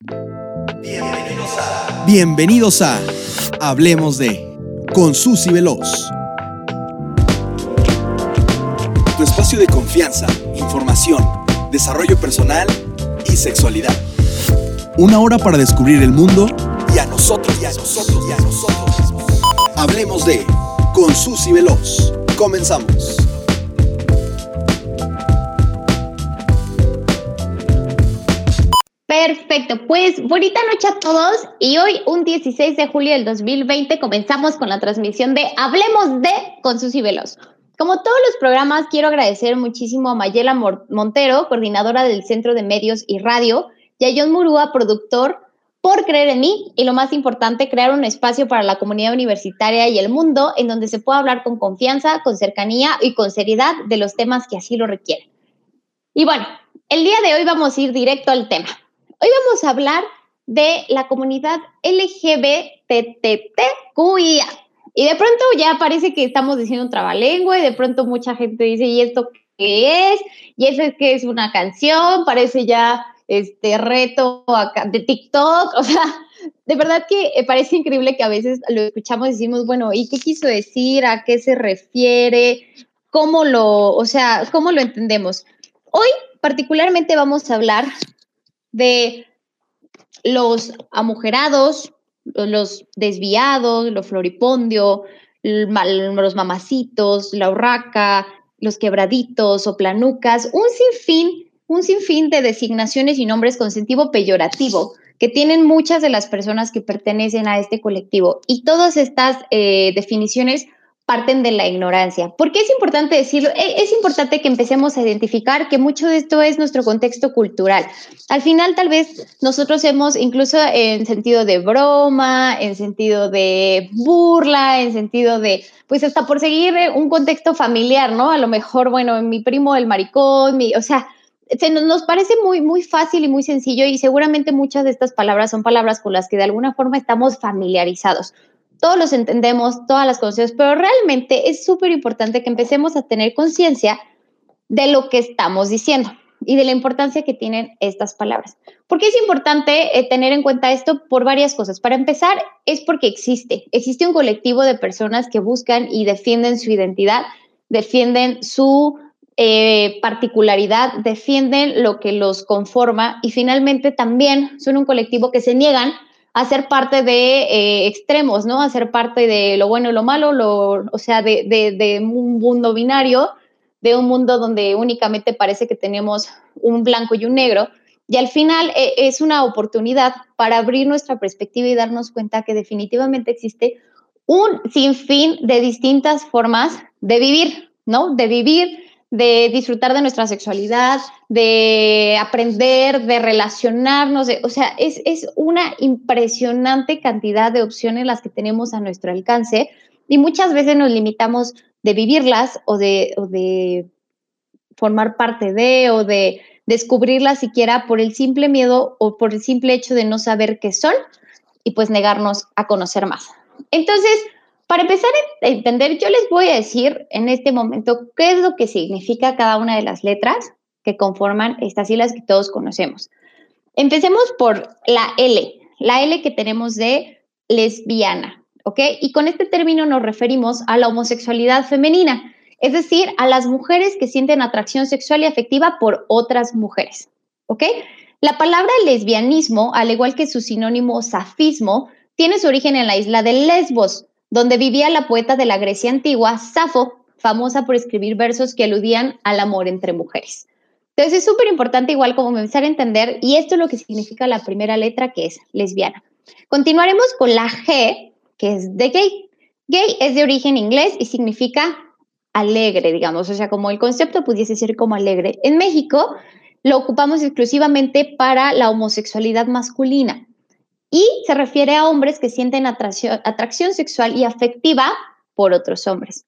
Bienvenidos a, Bienvenidos a Hablemos de con Susy Veloz. Tu espacio de confianza, información, desarrollo personal y sexualidad. Una hora para descubrir el mundo y a nosotros y a nosotros y a nosotros Hablemos de con Susy Veloz. Comenzamos. Perfecto, pues bonita noche a todos y hoy un 16 de julio del 2020 comenzamos con la transmisión de Hablemos de con Susy Veloz. Como todos los programas, quiero agradecer muchísimo a Mayela Montero, coordinadora del Centro de Medios y Radio, y a John Murúa, productor, por creer en mí y lo más importante, crear un espacio para la comunidad universitaria y el mundo en donde se pueda hablar con confianza, con cercanía y con seriedad de los temas que así lo requieren. Y bueno, el día de hoy vamos a ir directo al tema. Hoy vamos a hablar de la comunidad LGBTTQIA. Y de pronto ya parece que estamos diciendo un trabalengua y de pronto mucha gente dice, ¿y esto qué es? Y eso es que es una canción, parece ya este reto de TikTok, o sea, de verdad que eh, parece increíble que a veces lo escuchamos y decimos, bueno, ¿y qué quiso decir? ¿A qué se refiere? ¿Cómo lo, o sea, cómo lo entendemos? Hoy particularmente vamos a hablar de los amujerados, los desviados, los floripondio, los mamacitos, la urraca, los quebraditos o planucas, un sinfín, un sinfín de designaciones y nombres con sentido peyorativo que tienen muchas de las personas que pertenecen a este colectivo. Y todas estas eh, definiciones parten de la ignorancia. ¿Por qué es importante decirlo? E, es importante que empecemos a identificar que mucho de esto es nuestro contexto cultural. Al final, tal vez nosotros hemos, incluso en sentido de broma, en sentido de burla, en sentido de, pues hasta por seguir un contexto familiar, ¿no? A lo mejor, bueno, mi primo el maricón, mi, o sea, se nos parece muy, muy fácil y muy sencillo y seguramente muchas de estas palabras son palabras con las que de alguna forma estamos familiarizados todos los entendemos, todas las conocemos, pero realmente es súper importante que empecemos a tener conciencia de lo que estamos diciendo y de la importancia que tienen estas palabras. ¿Por qué es importante eh, tener en cuenta esto? Por varias cosas. Para empezar, es porque existe. Existe un colectivo de personas que buscan y defienden su identidad, defienden su eh, particularidad, defienden lo que los conforma y finalmente también son un colectivo que se niegan hacer parte de eh, extremos, ¿no? Hacer parte de lo bueno y lo malo, lo, o sea, de, un mundo binario, de un mundo donde únicamente parece que tenemos un blanco y un negro. Y al final eh, es una oportunidad para abrir nuestra perspectiva y darnos cuenta que definitivamente existe un sinfín de distintas formas de vivir, ¿no? De vivir de disfrutar de nuestra sexualidad, de aprender, de relacionarnos, o sea, es, una impresionante cantidad de opciones las que tenemos a nuestro alcance y muchas veces nos limitamos de vivirlas o de, o de formar parte de o de descubrirlas siquiera por el simple miedo o por el simple hecho de no saber qué son y pues negarnos a conocer más. Entonces, para empezar a entender, yo les voy a decir en este momento qué es lo que significa cada una de las letras que conforman estas siglas que todos conocemos. Empecemos por la L, la L que tenemos de lesbiana, ¿ok? Y con este término nos referimos a la homosexualidad femenina, es decir, a las mujeres que sienten atracción sexual y afectiva por otras mujeres, ¿ok? La palabra lesbianismo, al igual que su sinónimo safismo, tiene su origen en la isla de Lesbos, donde vivía la poeta de la Grecia antigua, Safo, famosa por escribir versos que aludían al amor entre mujeres. Entonces es súper importante igual como empezar a entender, y esto es lo que significa la primera letra, que es lesbiana. Continuaremos con la G, que es de gay. Gay es de origen inglés y significa alegre, digamos, o sea, como el concepto pudiese ser como alegre. En México lo ocupamos exclusivamente para la homosexualidad masculina y se refiere a hombres que sienten atracción, sexual y afectiva por otros hombres.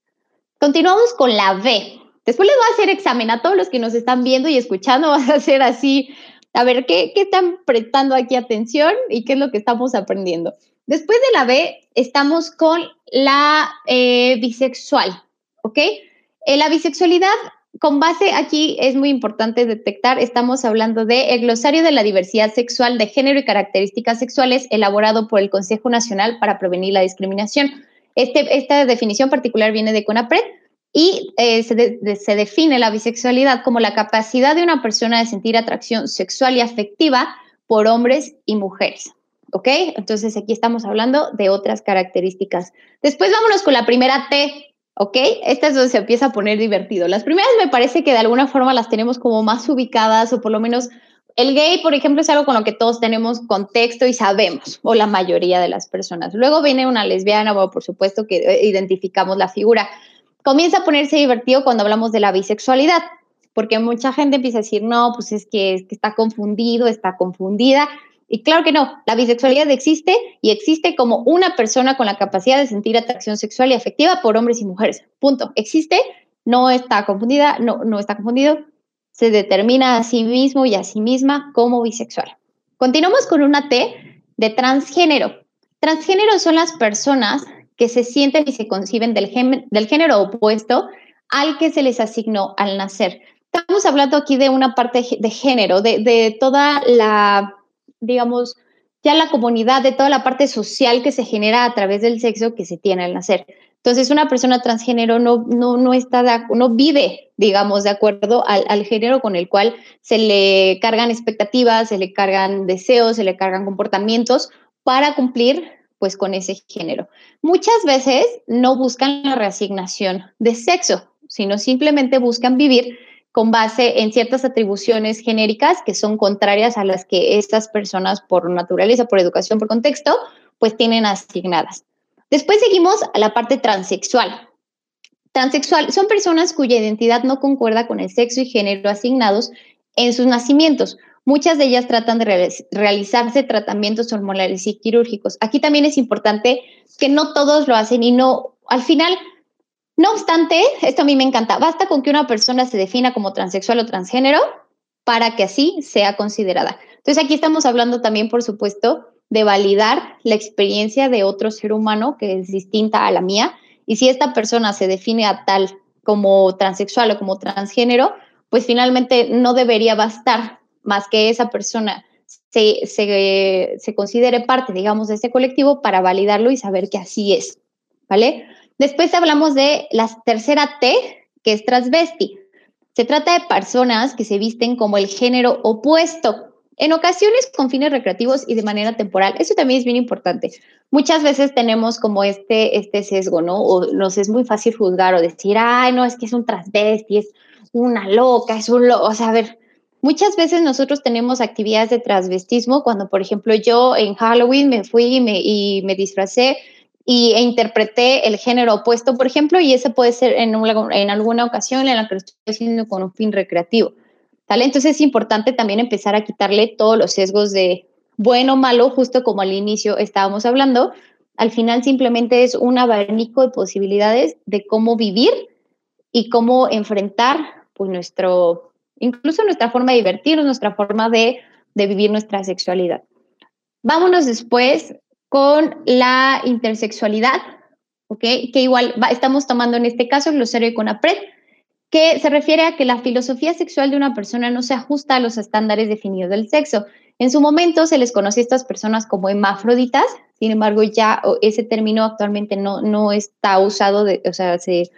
Continuamos con la B. Después les voy a hacer examen a todos los que nos están viendo y escuchando. Vas a hacer así, a ver qué, qué están prestando aquí atención y qué es lo que estamos aprendiendo. Después de la B, estamos con la eh, bisexual, ¿ok? Eh, la bisexualidad con base aquí es muy importante detectar, estamos hablando de el glosario de la diversidad sexual de género y características sexuales elaborado por el Consejo Nacional para Prevenir la Discriminación. Este, esta definición particular viene de CONAPRED y eh, se, se define la bisexualidad como la capacidad de una persona de sentir atracción sexual y afectiva por hombres y mujeres. ¿Ok? Entonces aquí estamos hablando de otras características. Después vámonos con la primera T, ¿ok? Esta es donde se empieza a poner divertido. Las primeras me parece que de alguna forma las tenemos como más ubicadas o por lo menos el gay, por ejemplo, es algo con lo que todos tenemos contexto y sabemos, o la mayoría de las personas. Luego viene una lesbiana, bueno, por supuesto que eh, identificamos la figura. Comienza a ponerse divertido cuando hablamos de la bisexualidad, porque mucha gente empieza a decir, no, pues es que, es que está confundido, está confundida. Y claro que no, la bisexualidad existe y existe como una persona con la capacidad de sentir atracción sexual y afectiva por hombres y mujeres. Punto. Existe, no está confundida, no, no está confundido, se determina a sí mismo y a sí misma como bisexual. Continuamos con una T de transgénero. Transgénero son las personas que se sienten y se conciben del, del género opuesto al que se les asignó al nacer. Estamos hablando aquí de una parte de género, de, de toda la digamos, ya la comunidad, de toda la parte social que se genera a través del sexo que se tiene al nacer. Entonces, una persona transgénero no, no, no, está no vive, digamos, de acuerdo al, al, género con el cual se le cargan expectativas, se le cargan deseos, se le cargan comportamientos para cumplir pues con ese género. Muchas veces no buscan la reasignación de sexo, sino simplemente buscan vivir con base en ciertas atribuciones genéricas que son contrarias a las que estas personas por naturaleza, por educación, por contexto, pues tienen asignadas. Después seguimos a la parte transexual. Transexual son personas cuya identidad no concuerda con el sexo y género asignados en sus nacimientos. Muchas de ellas tratan de realizarse tratamientos hormonales y quirúrgicos. Aquí también es importante que no todos lo hacen y no, al final, no obstante, esto a mí me encanta, basta con que una persona se defina como transexual o transgénero para que así sea considerada. Entonces aquí estamos hablando también, por supuesto, de validar la experiencia de otro ser humano que es distinta a la mía. Y si esta persona se define a tal como transexual o como transgénero, pues finalmente no debería bastar más que esa persona se, se, considere parte, digamos, de ese colectivo para validarlo y saber que así es, ¿vale? Después hablamos de la tercera T, que es transvesti. Se trata de personas que se visten como el género opuesto, en ocasiones con fines recreativos y de manera temporal. Eso también es bien importante. Muchas veces tenemos como este, este sesgo, ¿no? O nos es muy fácil juzgar o decir, ay, no, es que es un transvesti, es una loca, es un loco. O sea, a ver, muchas veces nosotros tenemos actividades de transvestismo cuando, por ejemplo, yo en Halloween me fui y me, y me disfracé y, e interpreté el género opuesto, por ejemplo, y ese puede ser en, en alguna ocasión en la que lo estoy haciendo con un fin recreativo. ¿vale? Entonces es importante también empezar a quitarle todos los sesgos de bueno o malo, justo como al inicio estábamos hablando. Al final simplemente es un abanico de posibilidades de cómo vivir y cómo enfrentar pues nuestro, incluso nuestra forma de divertirnos, nuestra forma de, de vivir nuestra sexualidad. Vámonos después con la intersexualidad, ¿ok? Que igual estamos tomando en este caso el glosario de CONAPRED, que se refiere a que la filosofía sexual de una persona no se ajusta a los estándares definidos del sexo. En su momento se les conoce a estas personas como hemafroditas, sin embargo ya ese término actualmente no, no está usado, o sea, se,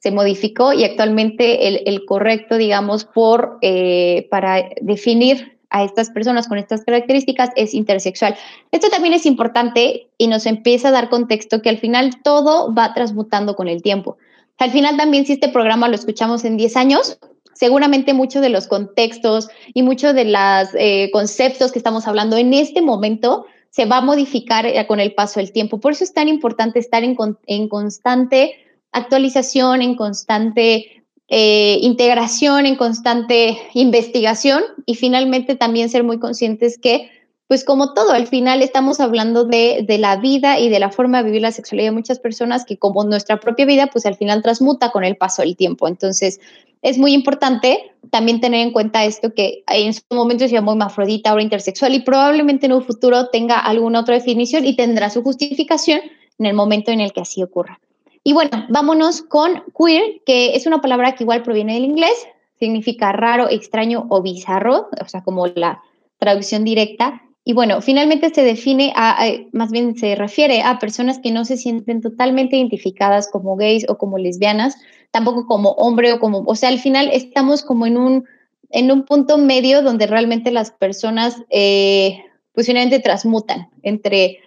se modificó y actualmente el, el correcto, digamos, por, eh, para definir a estas personas con estas características es intersexual. Esto también es importante y nos empieza a dar contexto que al final todo va transmutando con el tiempo. Al final también si este programa lo escuchamos en 10 años, seguramente muchos de los contextos y muchos de los eh, conceptos que estamos hablando en este momento se va a modificar eh, con el paso del tiempo. Por eso es tan importante estar en, en constante actualización, en constante eh, integración, en constante investigación y finalmente también ser muy conscientes que, pues como todo, al final estamos hablando de, de, la vida y de la forma de vivir la sexualidad de muchas personas que como nuestra propia vida, pues al final transmuta con el paso del tiempo. Entonces, es muy importante también tener en cuenta esto que en su momento se llamó hermafrodita, ahora intersexual y probablemente en un futuro tenga alguna otra definición y tendrá su justificación en el momento en el que así ocurra. Y bueno, vámonos con queer, que es una palabra que igual proviene del inglés, significa raro, extraño o bizarro, o sea, como la traducción directa. Y bueno, finalmente se define a, más bien se refiere a personas que no se sienten totalmente identificadas como gays o como lesbianas, tampoco como hombre o como, o sea, al final estamos como en un, en un punto medio donde realmente las personas eh, pues finalmente transmutan entre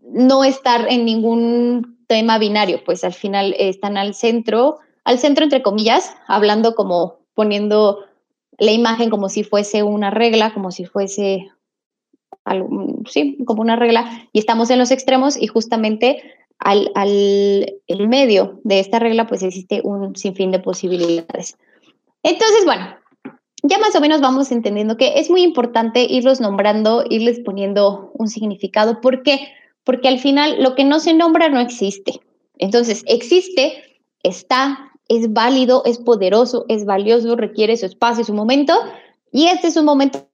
no estar en ningún tema binario, pues al final están al centro, al centro entre comillas, hablando como poniendo la imagen como si fuese una regla, como si fuese sí, como una regla, y estamos en los extremos y justamente al, al el medio de esta regla pues existe un sinfín de posibilidades. Entonces, bueno, ya más o menos vamos entendiendo que es muy importante irlos nombrando, irles poniendo un significado. ¿Por qué? Porque al final lo que no se nombra no existe. Entonces, existe, está, es válido, es poderoso, es valioso, requiere su espacio, su momento, y este es un momento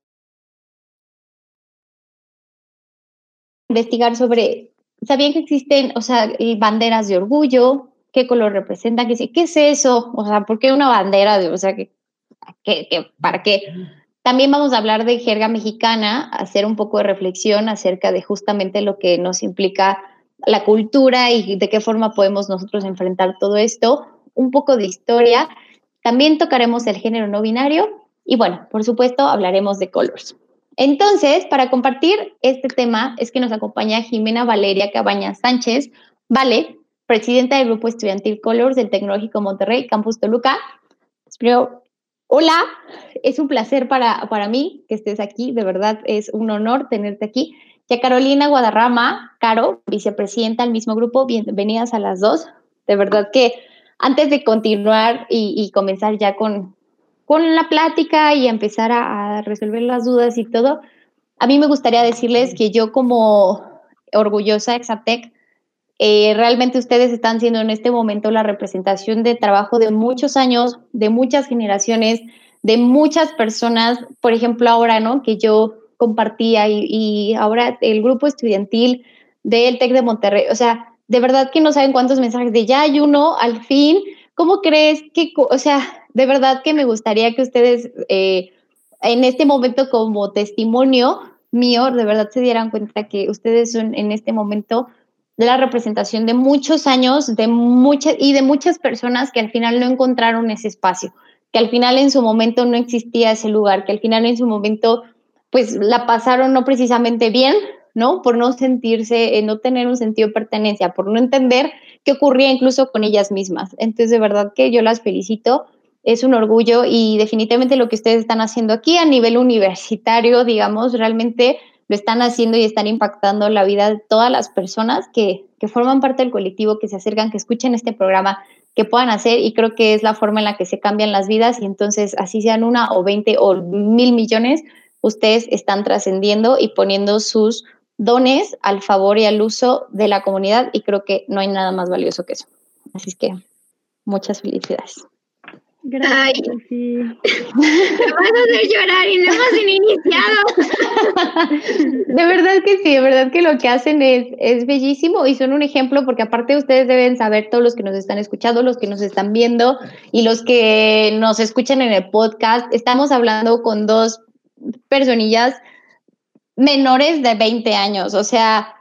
investigar sobre, ¿sabían que existen, o sea, banderas de orgullo? ¿Qué color representan? ¿Qué, ¿Qué es eso? O sea, ¿por qué una bandera de, o sea, que, para qué? También vamos a hablar de jerga mexicana, hacer un poco de reflexión acerca de justamente lo que nos implica la cultura y de qué forma podemos nosotros enfrentar todo esto, un poco de historia. También tocaremos el género no binario y bueno, por supuesto, hablaremos de colors. Entonces, para compartir este tema es que nos acompaña Jimena Valeria Cabañas Sánchez, Vale, presidenta del Grupo Estudiantil Colors del Tecnológico Monterrey, Campus Toluca. Hola, es un placer para, para mí que estés aquí, de verdad es un honor tenerte aquí. Y a Carolina Guadarrama, Caro, vicepresidenta del mismo grupo, bienvenidas a las dos. De verdad que antes de continuar y comenzar ya con, con la plática y empezar a, resolver las dudas y todo, a mí me gustaría decirles que yo como orgullosa Exaptec, eh, realmente ustedes están siendo en este momento la representación de trabajo de muchos años, de muchas generaciones, de muchas personas, por ejemplo ahora, ¿no? Que yo compartía y, ahora el grupo estudiantil del TEC de Monterrey, o sea, de verdad que no saben cuántos mensajes de ya hay uno, al fin, ¿cómo crees que, o sea, de verdad que me gustaría que ustedes eh, en este momento como testimonio mío, de verdad se dieran cuenta que ustedes son en este momento la representación de muchos años de muchas y de muchas personas que al final no encontraron ese espacio, que al final en su momento no existía ese lugar, que al final en su momento pues la pasaron no precisamente bien, ¿no? Por no sentirse, eh, no tener un sentido de pertenencia, por no entender qué ocurría incluso con ellas mismas. Entonces, de verdad que yo las felicito es un orgullo y definitivamente lo que ustedes están haciendo aquí a nivel universitario, digamos, realmente lo están haciendo y están impactando la vida de todas las personas que, forman parte del colectivo, que se acercan, que escuchen este programa, que puedan hacer y creo que es la forma en la que se cambian las vidas y entonces así sean una o veinte o mil millones, ustedes están trascendiendo y poniendo sus dones al favor y al uso de la comunidad y creo que no hay nada más valioso que eso. Así es que muchas felicidades. Gracias, Ay. Me vas a hacer llorar y no hemos iniciado. De verdad que sí, de verdad que lo que hacen es, es bellísimo y son un ejemplo porque aparte ustedes deben saber, todos los que nos están escuchando, los que nos están viendo y los que nos escuchan en el podcast, estamos hablando con dos personillas menores de 20 años, o sea,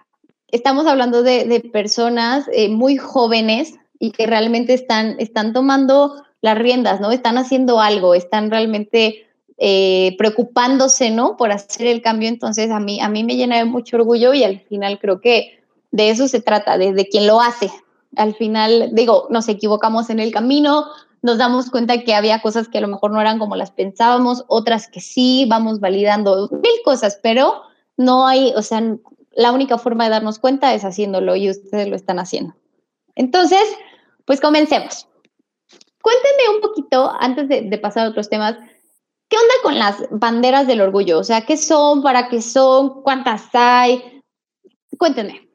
estamos hablando de, de personas eh, muy jóvenes y que realmente están, están tomando las riendas, ¿no? Están haciendo algo, están realmente eh, preocupándose, ¿no? Por hacer el cambio. Entonces, a mí, a mí me llena de mucho orgullo y al final creo que de eso se trata, de, de quien lo hace. Al final, digo, nos equivocamos en el camino, nos damos cuenta que había cosas que a lo mejor no eran como las pensábamos, otras que sí, vamos validando mil cosas, pero no hay, o sea, la única forma de darnos cuenta es haciéndolo y ustedes lo están haciendo. Entonces, pues comencemos. Cuéntenme un poquito, antes de, pasar a otros temas, ¿qué onda con las banderas del orgullo? O sea, ¿qué son? ¿Para qué son? ¿Cuántas hay? Cuéntenme.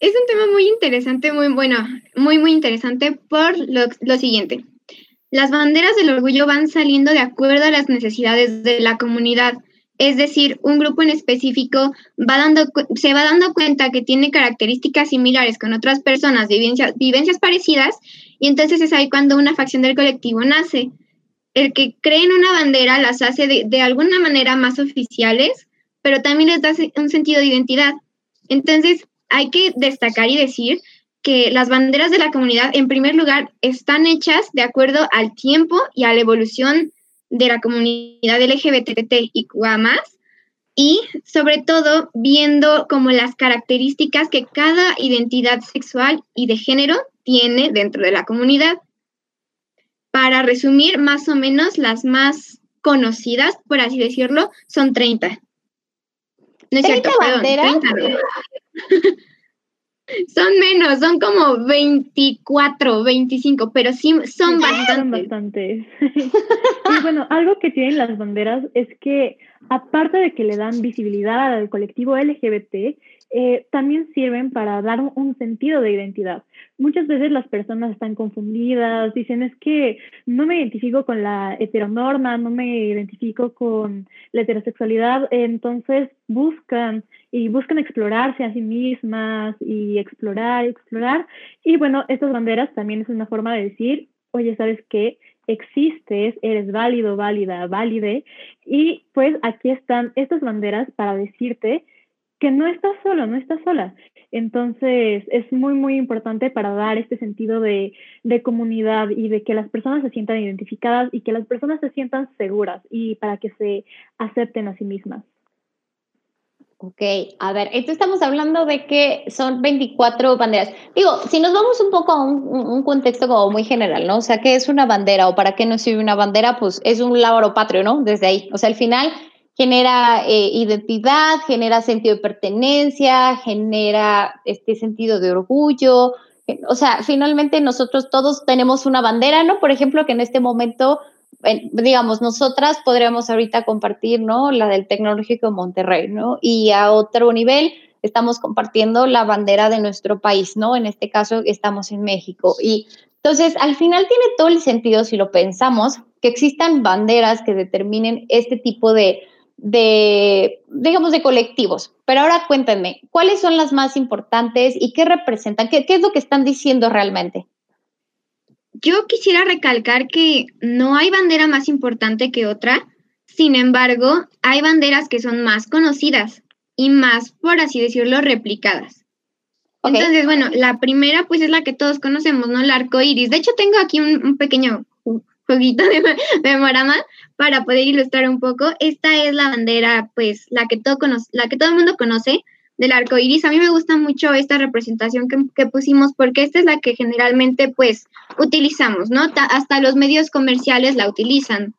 Es un tema muy interesante, muy bueno, muy, muy interesante por lo, siguiente. Las banderas del orgullo van saliendo de acuerdo a las necesidades de la comunidad es decir, un grupo en específico va dando, se va dando cuenta que tiene características similares con otras personas, vivencias, parecidas, y entonces es ahí cuando una facción del colectivo nace. El que creen una bandera las hace de alguna manera más oficiales, pero también les da un sentido de identidad. Entonces, hay que destacar y decir que las banderas de la comunidad, en primer lugar, están hechas de acuerdo al tiempo y a la evolución de la comunidad LGBT y sobre todo viendo como las características que cada identidad sexual y de género tiene dentro de la comunidad. Para resumir, más o menos las más conocidas, por así decirlo, son 30. No es cierto, perdón, Son menos, son como 24, 25, pero sí son bastantes. Son bastantes. y bueno, algo que tienen las banderas es que aparte de que le dan visibilidad al colectivo LGBT, eh, también sirven para dar un, sentido de identidad. Muchas veces las personas están confundidas, dicen es que no me identifico con la heteronorma, no me identifico con la heterosexualidad, entonces buscan y buscan explorarse a sí mismas y explorar explorar. Y bueno, estas banderas también es una forma de decir, oye, ¿sabes qué? Existes, eres válido, válida, válide. Y pues aquí están estas banderas para decirte que no estás solo, no estás sola. Entonces, es muy, muy importante para dar este sentido de, comunidad y de que las personas se sientan identificadas y que las personas se sientan seguras y para que se acepten a sí mismas. Ok, a ver, esto estamos hablando de que son 24 banderas. Digo, si nos vamos un poco a un, contexto como muy general, ¿no? O sea, ¿qué es una bandera o para qué nos sirve una bandera? Pues es un labro patrio, ¿no? Desde ahí. O sea, al final genera eh, identidad, genera sentido de pertenencia, genera este sentido de orgullo. O sea, finalmente nosotros todos tenemos una bandera, ¿no? Por ejemplo, que en este momento, digamos, nosotras podríamos ahorita compartir, ¿no? La del Tecnológico Monterrey, ¿no? Y a otro nivel estamos compartiendo la bandera de nuestro país, ¿no? En este caso estamos en México. Y entonces, al final tiene todo el sentido, si lo pensamos, que existan banderas que determinen este tipo de, de, digamos, de colectivos. Pero ahora cuéntenme, ¿cuáles son las más importantes y qué representan? ¿Qué, qué es lo que están diciendo realmente? Yo quisiera recalcar que no hay bandera más importante que otra, sin embargo, hay banderas que son más conocidas y más, por así decirlo, replicadas. Entonces, bueno, la primera pues es la que todos conocemos, ¿no? El arco iris. De hecho, tengo aquí un, pequeño jueguito de, de para poder ilustrar un poco. Esta es la bandera, pues, la que todo, la que todo el mundo conoce del arco iris. A mí me gusta mucho esta representación que, pusimos porque esta es la que generalmente, pues, utilizamos, ¿no? hasta los medios comerciales la utilizan.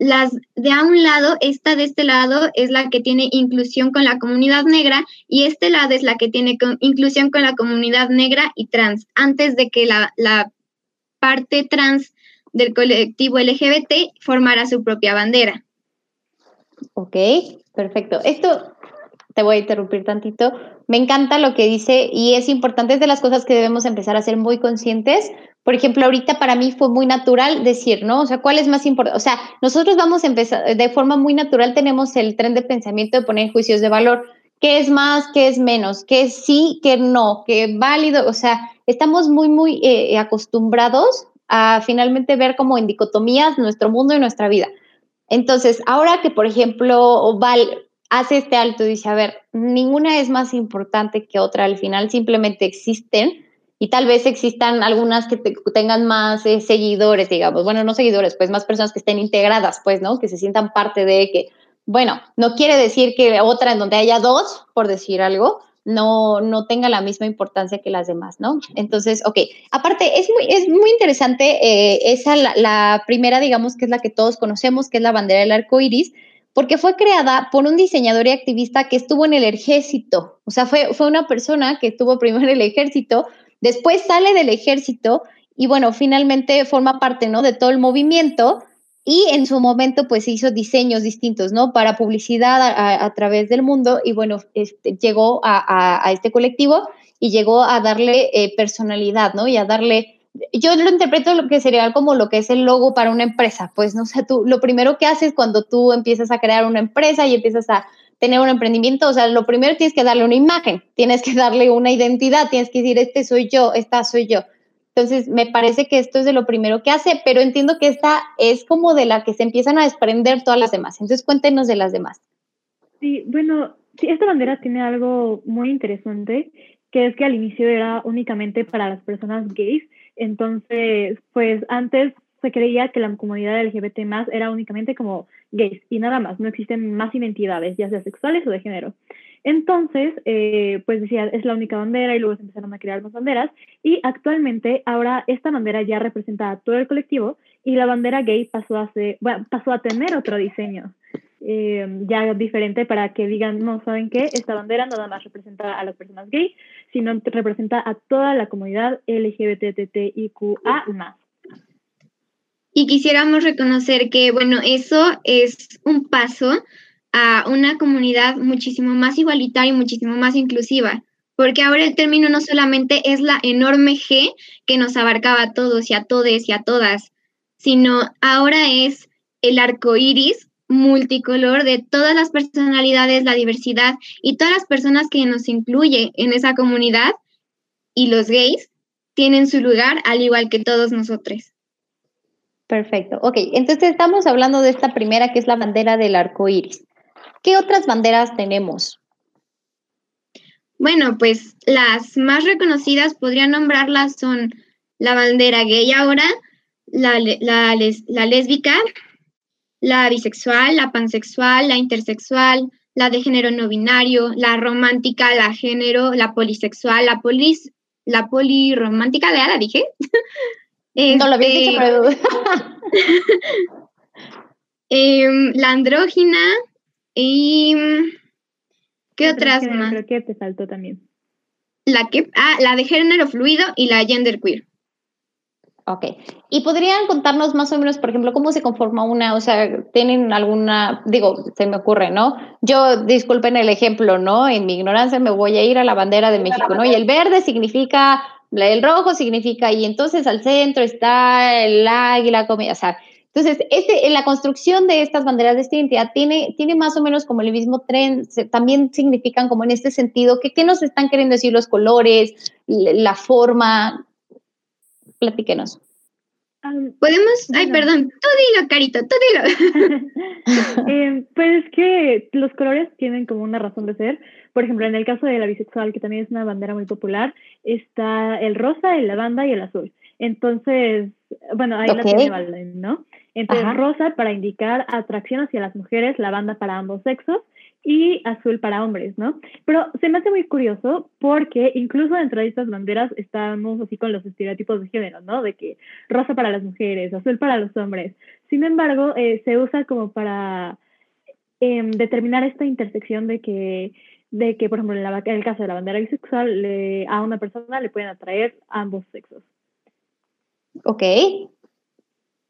Las de a un lado, esta de este lado es la que tiene inclusión con la comunidad negra y este lado es la que tiene inclusión con la comunidad negra y trans. Antes de que la, la parte trans del colectivo LGBT formara su propia bandera. Ok, perfecto. Esto te voy a interrumpir tantito. Me encanta lo que dice y es importante, es de las cosas que debemos empezar a ser muy conscientes. Por ejemplo, ahorita para mí fue muy natural decir, ¿no? O sea, ¿cuál es más importante? O sea, nosotros vamos a empezar, de forma muy natural tenemos el tren de pensamiento de poner juicios de valor. ¿Qué es más? ¿Qué es menos? ¿Qué es sí? ¿Qué no? ¿Qué es válido? O sea, estamos muy, muy eh, acostumbrados a finalmente ver como en dicotomías nuestro mundo y nuestra vida. Entonces, ahora que, por ejemplo, Val hace este alto y dice, a ver, ninguna es más importante que otra, al final simplemente existen y tal vez existan algunas que tengan más eh, seguidores, digamos, bueno, no seguidores, pues más personas que estén integradas, pues, ¿no? Que se sientan parte de que, bueno, no quiere decir que otra en donde haya dos, por decir algo, no, no tenga la misma importancia que las demás, ¿no? Entonces, ok, aparte, es muy, es muy interesante eh, esa, la, primera, digamos, que es la que todos conocemos, que es la bandera del arco iris, porque fue creada por un diseñador y activista que estuvo en el ejército, o sea, fue, fue una persona que estuvo primero en el ejército, después sale del ejército y bueno, finalmente forma parte, ¿no? De todo el movimiento y en su momento pues hizo diseños distintos, ¿no? Para publicidad a, través del mundo y bueno, este, llegó a, este colectivo y llegó a darle eh, personalidad, ¿no? Y a darle yo lo interpreto lo que sería como lo que es el logo para una empresa. Pues, no sé, tú, lo primero que haces cuando tú empiezas a crear una empresa y empiezas a tener un emprendimiento, o sea, lo primero tienes que darle una imagen, tienes que darle una identidad, tienes que decir, este soy yo, esta soy yo. Entonces, me parece que esto es de lo primero que hace, pero entiendo que esta es como de la que se empiezan a desprender todas las demás. Entonces, cuéntenos de las demás. Sí, bueno, sí, esta bandera tiene algo muy interesante, que es que al inicio era únicamente para las personas gays. Entonces, pues antes se creía que la comunidad LGBT más era únicamente como gays y nada más, no existen más identidades, ya sea sexuales o de género. Entonces, eh, pues decía, es la única bandera y luego se empezaron a crear más banderas y actualmente ahora esta bandera ya representa a todo el colectivo y la bandera gay pasó a, pasó a tener otro diseño. Eh, ya diferente para que digan, no, ¿saben qué? Esta bandera nada más representa a las personas gay, sino representa a toda la comunidad LGBTTIQA más. Y quisiéramos reconocer que, bueno, eso es un paso a una comunidad muchísimo más igualitaria y muchísimo más inclusiva, porque ahora el término no solamente es la enorme G que nos abarcaba a todos y a todes y a todas, sino ahora es el arco iris multicolor de todas las personalidades, la diversidad y todas las personas que nos incluye en esa comunidad y los gays tienen su lugar al igual que todos nosotros. Perfecto. Ok, entonces estamos hablando de esta primera que es la bandera del arco iris. ¿Qué otras banderas tenemos? Bueno, pues las más reconocidas, podría nombrarlas, son la bandera gay ahora, la, la, la lésbica, la bisexual, la pansexual, la intersexual, la de género no binario, la romántica, la género, la polisexual, la polis, la polirromántica, ¿ya la dije? no lo había dicho, pero... Em, la andrógina, y ¿qué otras más? Creo que te faltó también. La que, ah, la de género fluido y la gender queer. Ok. ¿Y podrían contarnos más o menos, por ejemplo, cómo se conforma una? O sea, ¿tienen alguna, digo, se me ocurre, ¿no? Yo, disculpen el ejemplo, ¿no? En mi ignorancia me voy a ir a la bandera de México, ¿no? Y el verde significa, el rojo significa, y entonces al centro está el águila, o sea, entonces, este, en la construcción de estas banderas de esta identidad tiene, tiene más o menos como el mismo tren, también significan como en este sentido, que, ¿qué nos están queriendo decir los colores, la forma? Platíquenos. Podemos, ay, perdón, tú dilo, Carito, tú dilo. eh, pues es que los colores tienen como una razón de ser. Por ejemplo, en el caso de la bisexual, que también es una bandera muy popular, está el rosa, el lavanda y el azul. Entonces, bueno, ahí la tiene ¿no? Entonces, rosa para indicar atracción hacia las mujeres, lavanda para ambos sexos y azul para hombres, ¿no? Pero se me hace muy curioso porque incluso dentro de estas banderas estamos así con los estereotipos de género, ¿no? De que rosa para las mujeres, azul para los hombres. Sin embargo, eh, se usa como para em, determinar esta intersección de que de que, por ejemplo, en, el caso de la bandera bisexual, a una persona le pueden atraer ambos sexos. Ok.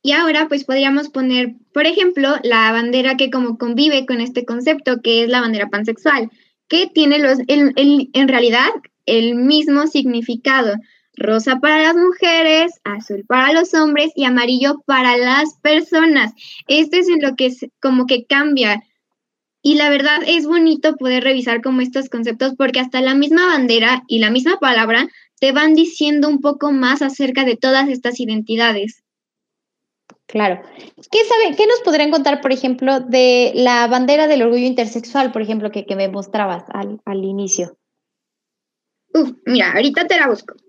Y ahora pues podríamos poner, por ejemplo, la bandera que como convive con este concepto, que es la bandera pansexual, que tiene los, en realidad el mismo significado. Rosa para las mujeres, azul para los hombres y amarillo para las personas. Esto es en lo que es, como que cambia. Y la verdad es bonito poder revisar como estos conceptos porque hasta la misma bandera y la misma palabra te van diciendo un poco más acerca de todas estas identidades. Claro. ¿Qué, sabe, ¿Qué nos podrían contar, por ejemplo, de la bandera del orgullo intersexual, por ejemplo, que, que me mostrabas al, al inicio? Uf, mira, ahorita te la busco.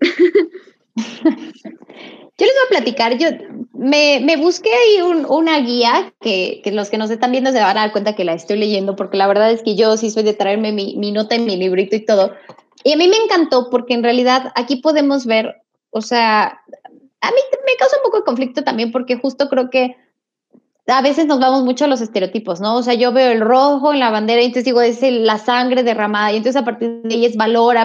Yo les voy a platicar, yo me, me busqué ahí un, una guía que, que, los que nos están viendo se van a dar cuenta que la estoy leyendo, porque la verdad es que yo sí soy de traerme mi, mi nota en mi librito y todo, y a mí me encantó porque en realidad aquí podemos ver, o sea, a mí me causa un poco de conflicto también porque justo creo que a veces nos vamos mucho a los estereotipos, ¿no? O sea, yo veo el rojo en la bandera y entonces digo, es la sangre derramada y entonces a partir de ahí es valor,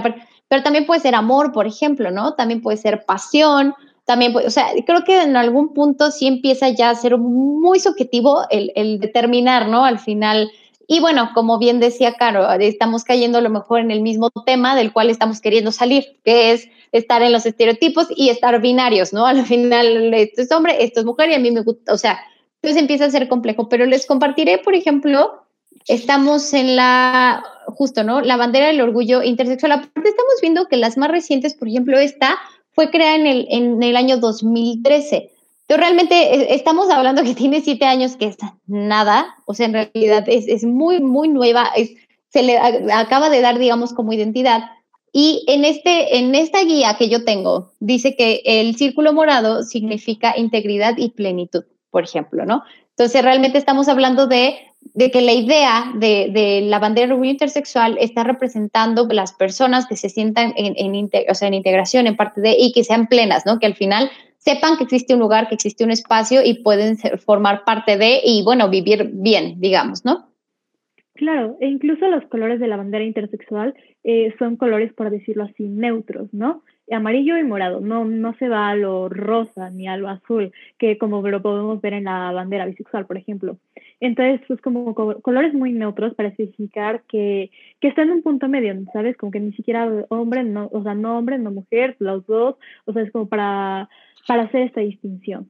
pero, también puede ser amor, por ejemplo, ¿no? También puede ser pasión, también puede, o sea, creo que en algún punto sí empieza ya a ser muy subjetivo el, el determinar, ¿no? Al final Y bueno, como bien decía Caro, estamos cayendo a lo mejor en el mismo tema del cual estamos queriendo salir, que es estar en los estereotipos y estar binarios, ¿no? Al final, esto es hombre, esto es mujer y a mí me gusta, o sea, entonces empieza a ser complejo, pero les compartiré, por ejemplo, estamos en la, justo, ¿no? La bandera del orgullo intersexual. Aparte, estamos viendo que las más recientes, por ejemplo, esta fue creada en el, en el año 2013. Entonces, realmente estamos hablando que tiene siete años, que es nada, o sea, en realidad es, es muy, muy nueva, es, se le acaba de dar, digamos, como identidad. Y en, este, en esta guía que yo tengo, dice que el círculo morado significa integridad y plenitud, por ejemplo, ¿no? Entonces, realmente estamos hablando de, de que la idea de, de la bandera orgullo intersexual está representando las personas que se sientan en, en, o sea, en integración, en parte de, y que sean plenas, ¿no? Que al final sepan que existe un lugar, que existe un espacio y pueden ser, formar parte de y, bueno, vivir bien, digamos, ¿no? Claro, e incluso los colores de la bandera intersexual eh, son colores, por decirlo así, neutros, ¿no? Amarillo y morado, no, no se va a lo rosa ni a lo azul, que como lo podemos ver en la bandera bisexual, por ejemplo. Entonces, pues como colores muy neutros para especificar que, que está en un punto medio, ¿sabes? Como que ni siquiera hombre, no, o sea, no hombre, no mujer, los dos, o sea, es como para para hacer esta distinción.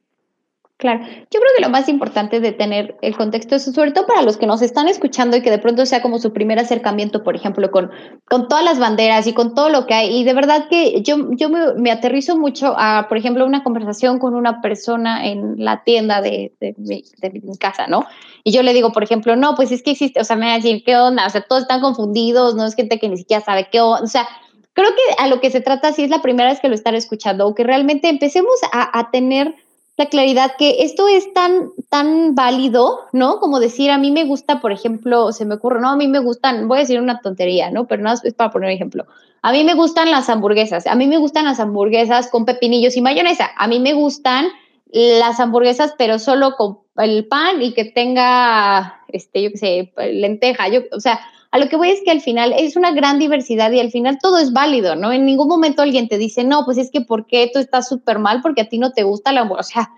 Claro, yo creo que lo más importante de tener el contexto sobre todo para los que nos están escuchando y que de pronto sea como su primer acercamiento, por ejemplo, con, con todas las banderas y con todo lo que hay. Y de verdad que yo, yo me, aterrizo mucho a, por ejemplo, una conversación con una persona en la tienda de, de, mi, casa, ¿no? Y yo le digo, por ejemplo, no, pues es que existe, o sea, me va a decir, ¿qué onda? O sea, todos están confundidos, no es gente que ni siquiera sabe qué onda, o sea, creo que a lo que se trata, si es la primera vez que lo están escuchando, o que realmente empecemos a, tener la claridad que esto es tan, tan válido, ¿no? Como decir, a mí me gusta, por ejemplo, se me ocurre, no, a mí me gustan, voy a decir una tontería, ¿no? Pero no es para poner un ejemplo. A mí me gustan las hamburguesas, a mí me gustan las hamburguesas con pepinillos y mayonesa, a mí me gustan las hamburguesas, pero solo con el pan y que tenga, este, yo qué sé, lenteja, yo, o sea, a lo que voy es que al final es una gran diversidad y al final todo es válido, ¿no? En ningún momento alguien te dice, no, pues es que ¿por qué tú estás súper mal? Porque a ti no te gusta la... O sea,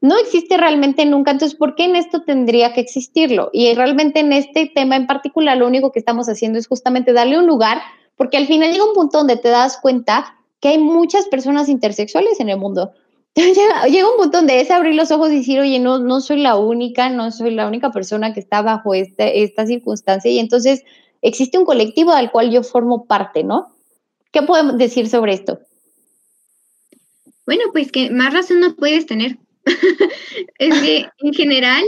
no existe realmente nunca, entonces, ¿por qué en esto tendría que existirlo? Y realmente en este tema en particular, lo único que estamos haciendo es justamente darle un lugar, porque al final llega un punto donde te das cuenta que hay muchas personas intersexuales en el mundo. Llega, llega, un punto donde es abrir los ojos y decir, oye, no, no soy la única, no soy la única persona que está bajo este, esta circunstancia. Y entonces existe un colectivo al cual yo formo parte, ¿no? ¿Qué podemos decir sobre esto? Bueno, pues que más razón no puedes tener. es que en general,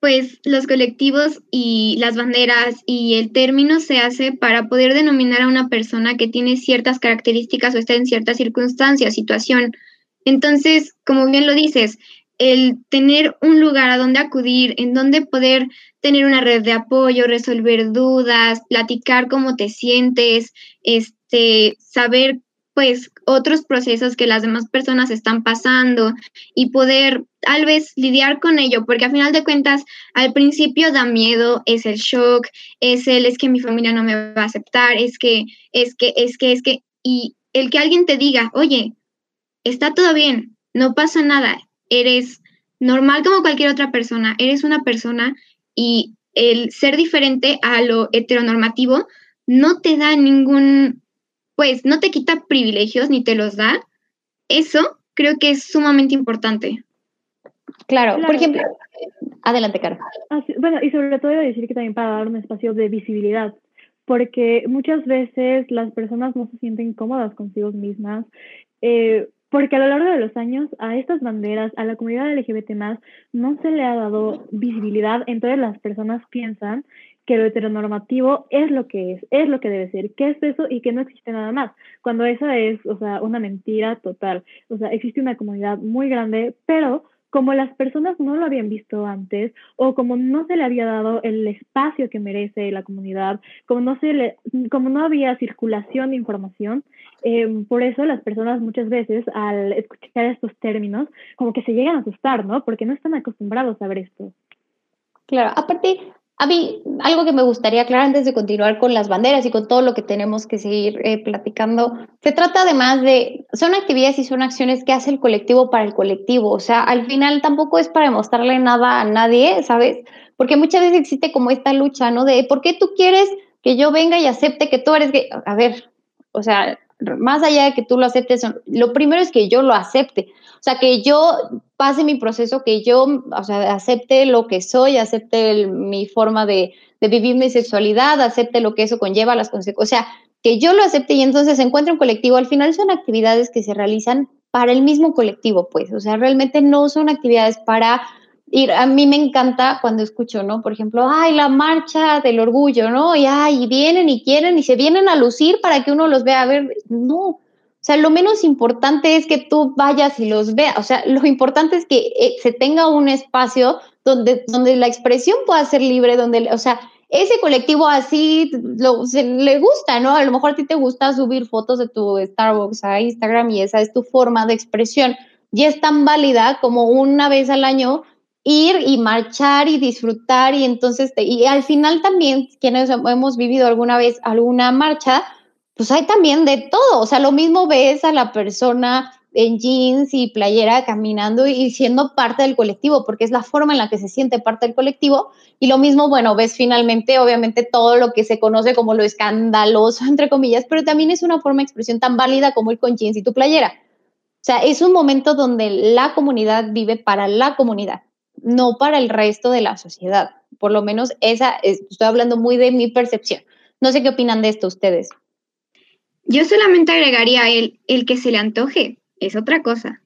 pues los colectivos y las banderas y el término se hace para poder denominar a una persona que tiene ciertas características o está en cierta circunstancia, situación. Entonces, como bien lo dices, el tener un lugar a donde acudir, en donde poder tener una red de apoyo, resolver dudas, platicar cómo te sientes, este, saber pues otros procesos que las demás personas están pasando y poder tal vez lidiar con ello, porque a final de cuentas al principio da miedo, es el shock, es el es que mi familia no me va a aceptar, es que es que es que es que y el que alguien te diga, "Oye, está todo bien, no pasa nada, eres normal como cualquier otra persona, eres una persona y el ser diferente a lo heteronormativo no te da ningún, pues no te quita privilegios ni te los da. Eso creo que es sumamente importante. Claro, por ejemplo, adelante, Caro. bueno, y sobre todo decir que también para dar un espacio de visibilidad, porque muchas veces las personas no se sienten cómodas consigo mismas. Eh, porque a lo largo de los años a estas banderas, a la comunidad LGBT no se le ha dado visibilidad, entonces las personas piensan que lo heteronormativo es lo que es, es lo que debe ser, que es eso y que no existe nada más, cuando esa es, o sea, una mentira total. O sea, existe una comunidad muy grande, pero como las personas no lo habían visto antes o como no se le había dado el espacio que merece la comunidad, como no, se le, como no había circulación de información, em, por eso las personas muchas veces al escuchar estos términos como que se llegan a asustar, ¿no? Porque no están acostumbrados a ver esto. Claro, aparte, a mí, algo que me gustaría aclarar antes de continuar con las banderas y con todo lo que tenemos que seguir eh, platicando, se trata además de, son actividades y son acciones que hace el colectivo para el colectivo, o sea, al final tampoco es para demostrarle nada a nadie, ¿sabes? porque muchas veces existe como esta lucha, ¿no? De por qué tú quieres que yo venga y acepte que tú eres gay. A ver, o sea, más allá de que tú lo aceptes, lo primero es que yo lo acepte. O sea, que yo pase mi proceso, que yo, o sea, acepte lo que soy, acepte mi forma de, de, vivir mi sexualidad, acepte lo que eso conlleva, las consecuencias. O sea, que yo lo acepte y entonces encuentre un colectivo. Al final son actividades que se realizan para el mismo colectivo, pues. O sea, realmente no son actividades para ir. A mí me encanta cuando escucho, ¿no? Por ejemplo, ay, la marcha del orgullo, ¿no? Y ay, vienen y quieren y se vienen a lucir para que uno los vea. A ver, no o sea, lo menos importante es que tú vayas y los veas. O sea, lo importante es que eh, se tenga un espacio donde, donde la expresión pueda ser libre, donde, o sea, ese colectivo así lo, le gusta, ¿no? A lo mejor a ti te gusta subir fotos de tu Starbucks a Instagram y esa es tu forma de expresión. Y es tan válida como una vez al año ir y marchar y disfrutar y entonces, y al final también, quienes hemos vivido alguna vez alguna marcha, pues hay también de todo. O sea, lo mismo ves a la persona en jeans y playera caminando y siendo parte del colectivo, porque es la forma en la que se siente parte del colectivo. Y lo mismo, bueno, ves finalmente, obviamente, todo lo que se conoce como lo escandaloso, entre comillas, pero también es una forma de expresión tan válida como ir con jeans y tu playera. O sea, es un momento donde la comunidad vive para la comunidad, no para el resto de la sociedad. Por lo menos esa, estoy hablando muy de mi percepción. No sé qué opinan de esto ustedes. Yo solamente agregaría el, el que se le antoje, es otra cosa.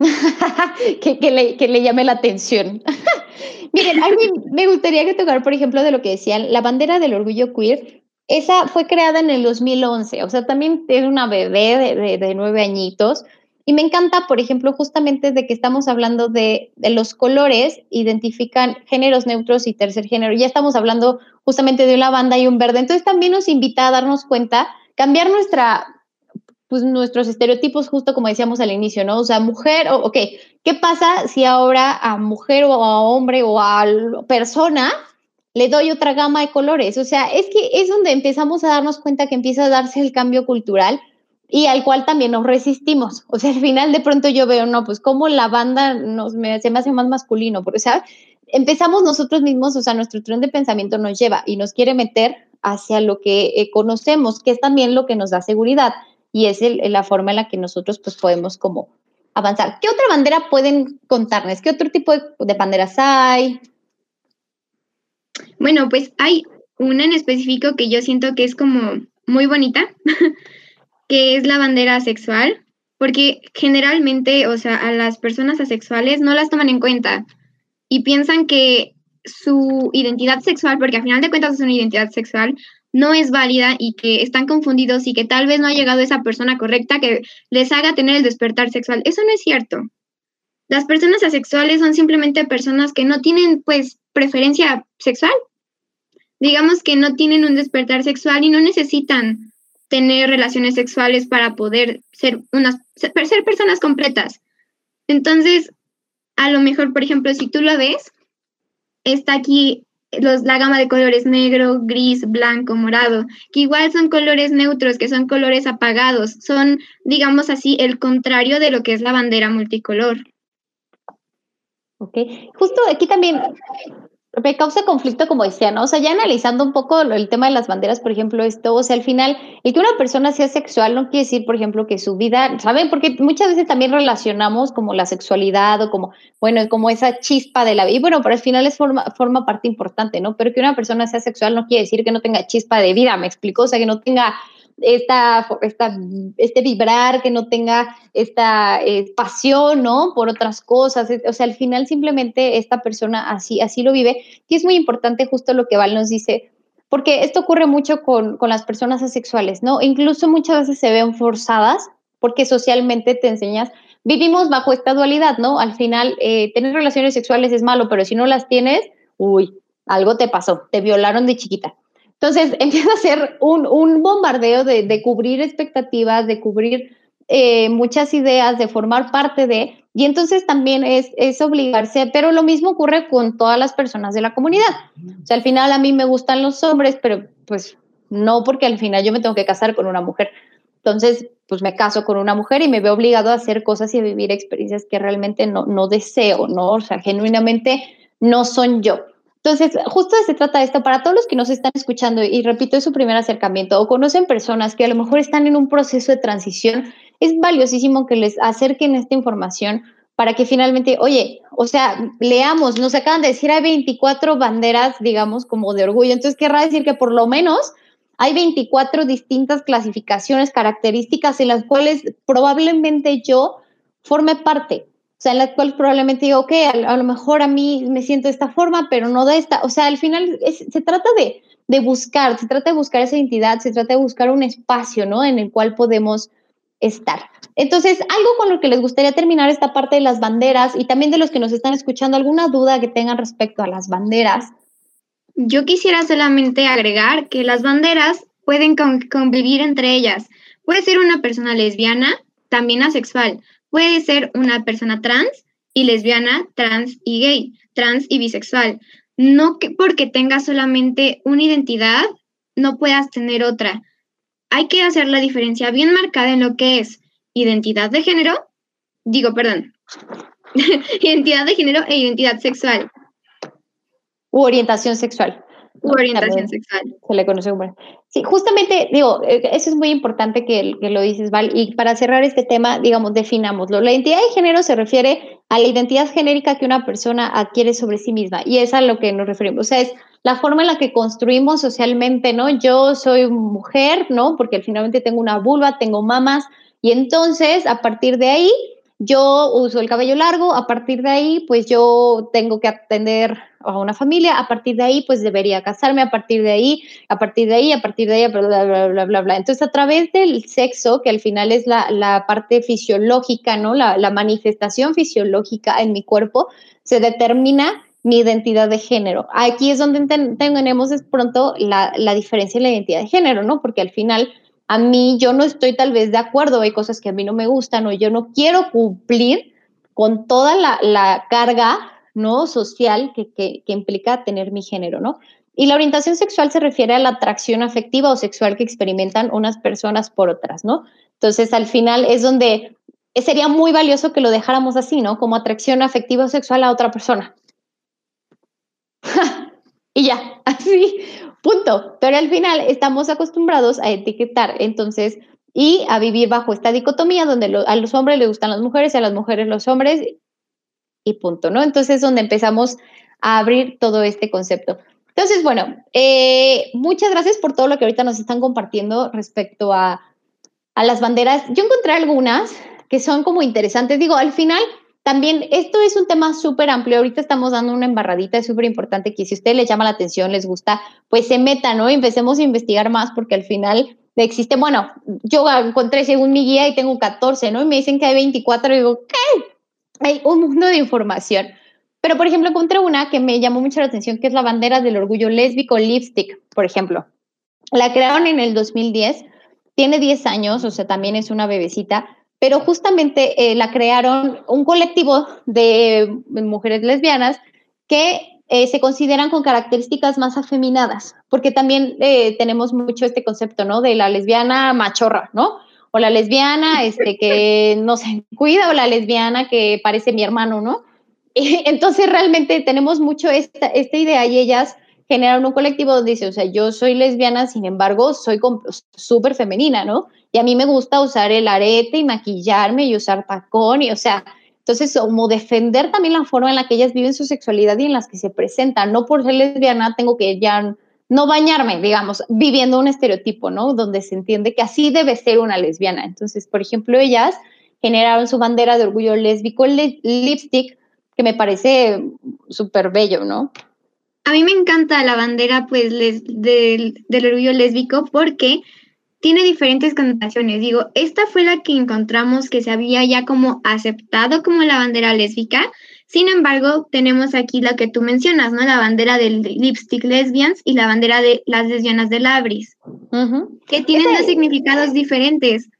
que, que, le, que, le, llame la atención. Miren, a mí me gustaría que tocar, por ejemplo, de lo que decían, la bandera del orgullo queer. Esa fue creada en el 2011, o sea, también es una bebé de, de, de nueve añitos. Y me encanta, por ejemplo, justamente de que estamos hablando de, los colores, identifican géneros neutros y tercer género. Ya estamos hablando justamente de una banda y un verde. Entonces también nos invita a darnos cuenta cambiar nuestra, pues nuestros estereotipos, justo como decíamos al inicio, ¿no? O sea, mujer, o, ok, ¿qué pasa si ahora a mujer o a hombre o a persona le doy otra gama de colores? O sea, es que es donde empezamos a darnos cuenta que empieza a darse el cambio cultural y al cual también nos resistimos. O sea, al final de pronto yo veo, no, pues como la banda nos, me, se me hace más masculino, porque, ¿sabes? Empezamos nosotros mismos, o sea, nuestro tren de pensamiento nos lleva y nos quiere meter hacia lo que eh, conocemos, que es también lo que nos da seguridad y es la forma en la que nosotros pues podemos como avanzar. ¿Qué otra bandera pueden contarles? ¿Qué otro tipo de, banderas hay? Bueno, pues hay una en específico que yo siento que es como muy bonita, que es la bandera sexual, porque generalmente, o sea, a las personas asexuales no las toman en cuenta y piensan que su identidad sexual, porque al final de cuentas es una identidad sexual, no es válida y que están confundidos y que tal vez no ha llegado esa persona correcta que les haga tener el despertar sexual. Eso no es cierto. Las personas asexuales son simplemente personas que no tienen pues preferencia sexual. Digamos que no tienen un despertar sexual y no necesitan tener relaciones sexuales para poder ser unas ser personas completas. Entonces, a lo mejor, por ejemplo, si tú lo ves, está aquí los, la gama de colores negro, gris, blanco, morado, que igual son colores neutros, que son colores apagados, son, digamos así, el contrario de lo que es la bandera multicolor. Ok, justo aquí también me causa conflicto, como decía, ¿no? O sea, ya analizando un poco el tema de las banderas, por ejemplo, esto, o sea, al final, el que una persona sea sexual no quiere decir, por ejemplo, que su vida, ¿saben? Porque muchas veces también relacionamos como la sexualidad o como, bueno, como esa chispa de la vida, y bueno, pero al final es forma, forma parte importante, ¿no? Pero que una persona sea sexual no quiere decir que no tenga chispa de vida, me explico, o sea, que no tenga esta, esta, este vibrar, que no tenga esta eh, pasión, ¿no? Por otras cosas. O sea, al final simplemente esta persona así, así lo vive. Y es muy importante justo lo que Val nos dice, porque esto ocurre mucho con, con las personas asexuales, ¿no? Incluso muchas veces se ven forzadas porque socialmente te enseñas, vivimos bajo esta dualidad, ¿no? Al final, eh, tener relaciones sexuales es malo, pero si no las tienes, uy, algo te pasó, te violaron de chiquita. Entonces empieza a ser un, un bombardeo de, de, cubrir expectativas, de cubrir eh, muchas ideas, de formar parte de, y entonces también es, es obligarse, pero lo mismo ocurre con todas las personas de la comunidad. O sea, al final a mí me gustan los hombres, pero pues no porque al final yo me tengo que casar con una mujer. Entonces, pues me caso con una mujer y me veo obligado a hacer cosas y a vivir experiencias que realmente no, no deseo, ¿no? O sea, genuinamente no son yo. Entonces, justo se trata de esto. Para todos los que nos están escuchando y repito, es su primer acercamiento o conocen personas que a lo mejor están en un proceso de transición, es valiosísimo que les acerquen esta información para que finalmente, oye, o sea, leamos, nos acaban de decir hay 24 banderas, digamos, como de orgullo, entonces querrá decir que por lo menos hay 24 distintas clasificaciones, características en las cuales probablemente yo forme parte sea, en la cual probablemente digo, ok, a, lo mejor a mí me siento de esta forma, pero no de esta. O sea, al final se trata de, de, buscar, se trata de buscar esa identidad, se trata de buscar un espacio, ¿no? En el cual podemos estar. Entonces, algo con lo que les gustaría terminar esta parte de las banderas y también de los que nos están escuchando, alguna duda que tengan respecto a las banderas. Yo quisiera solamente agregar que las banderas pueden convivir entre ellas. Puede ser una persona lesbiana, también asexual, Puede ser una persona trans y lesbiana, trans y gay, trans y bisexual. No que porque tengas solamente una identidad, no puedas tener otra. Hay que hacer la diferencia bien marcada en lo que es identidad de género, digo, perdón, identidad de género e identidad sexual. U orientación sexual orientación sexual. Se le conoce como. Sí, justamente, digo, eh, eso es muy importante que, que, lo dices, Val. Y para cerrar este tema, digamos, definámoslo. La identidad de género se refiere a la identidad genérica que una persona adquiere sobre sí misma. Y es a lo que nos referimos. O sea, es la forma en la que construimos socialmente, ¿no? Yo soy mujer, ¿no? Porque finalmente tengo una vulva, tengo mamas. Y entonces, a partir de ahí, yo uso el cabello largo, a partir de ahí, pues yo tengo que atender a una familia, a partir de ahí, pues debería casarme, a partir de ahí, a partir de ahí, a partir de ahí, bla, bla, bla, bla, bla. Entonces, a través del sexo, que al final es la, parte fisiológica, ¿no? La, la, manifestación fisiológica en mi cuerpo, se determina mi identidad de género. Aquí es donde tenemos es pronto la, la diferencia en la identidad de género, ¿no? Porque al final a mí yo no estoy tal vez de acuerdo, hay cosas que a mí no me gustan o yo no quiero cumplir con toda la, la carga ¿no? social que, que, que, implica tener mi género, ¿no? Y la orientación sexual se refiere a la atracción afectiva o sexual que experimentan unas personas por otras, ¿no? Entonces, al final es donde sería muy valioso que lo dejáramos así, ¿no? Como atracción afectiva o sexual a otra persona. y ya, así, punto. Pero al final estamos acostumbrados a etiquetar, entonces, y a vivir bajo esta dicotomía donde a los hombres les gustan las mujeres y a las mujeres los hombres y punto, ¿no? Entonces es donde empezamos a abrir todo este concepto. Entonces, bueno, eh, muchas gracias por todo lo que ahorita nos están compartiendo respecto a, a las banderas. Yo encontré algunas que son como interesantes. Digo, al final también esto es un tema súper amplio. Ahorita estamos dando una embarradita, es súper importante que si a ustedes les llama la atención, les gusta, pues se metan, ¿no? Empecemos a investigar más porque al final existe, bueno, yo encontré según mi guía y tengo 14, ¿no? Y me dicen que hay 24 y digo, ¿qué? Hay un mundo de información. Pero, por ejemplo, encontré una que me llamó mucho la atención, que es la bandera del orgullo lésbico lipstick, por ejemplo. La crearon en el 2010, tiene 10 años, o sea, también es una bebecita, pero justamente eh, la crearon un colectivo de mujeres lesbianas que eh, se consideran con características más afeminadas, porque también eh, tenemos mucho este concepto, ¿no? De la lesbiana machorra, ¿no? O la lesbiana este, que no se cuida, o la lesbiana que parece mi hermano, ¿no? entonces realmente tenemos mucho esta, esta idea y ellas generan un colectivo donde dice, o sea, yo soy lesbiana, sin embargo, soy súper femenina, ¿no? Y a mí me gusta usar el arete y maquillarme y usar tacón y, o sea, entonces como defender también la forma en la que ellas viven su sexualidad y en las que se presentan. No por ser lesbiana tengo que ya no bañarme, digamos, viviendo un estereotipo, ¿no? Donde se entiende que así debe ser una lesbiana. Entonces, por ejemplo, ellas generaron su bandera de orgullo lésbico lipstick, que me parece súper bello, ¿no? A mí me encanta la bandera, pues, del, del orgullo lésbico porque tiene diferentes connotaciones. Digo, esta fue la que encontramos que se había ya como aceptado como la bandera lésbica. Sin embargo, tenemos aquí la que tú mencionas, ¿no? La bandera del lipstick lesbians y la bandera de las lesbianas de Labris, que tienen dos significados diferentes.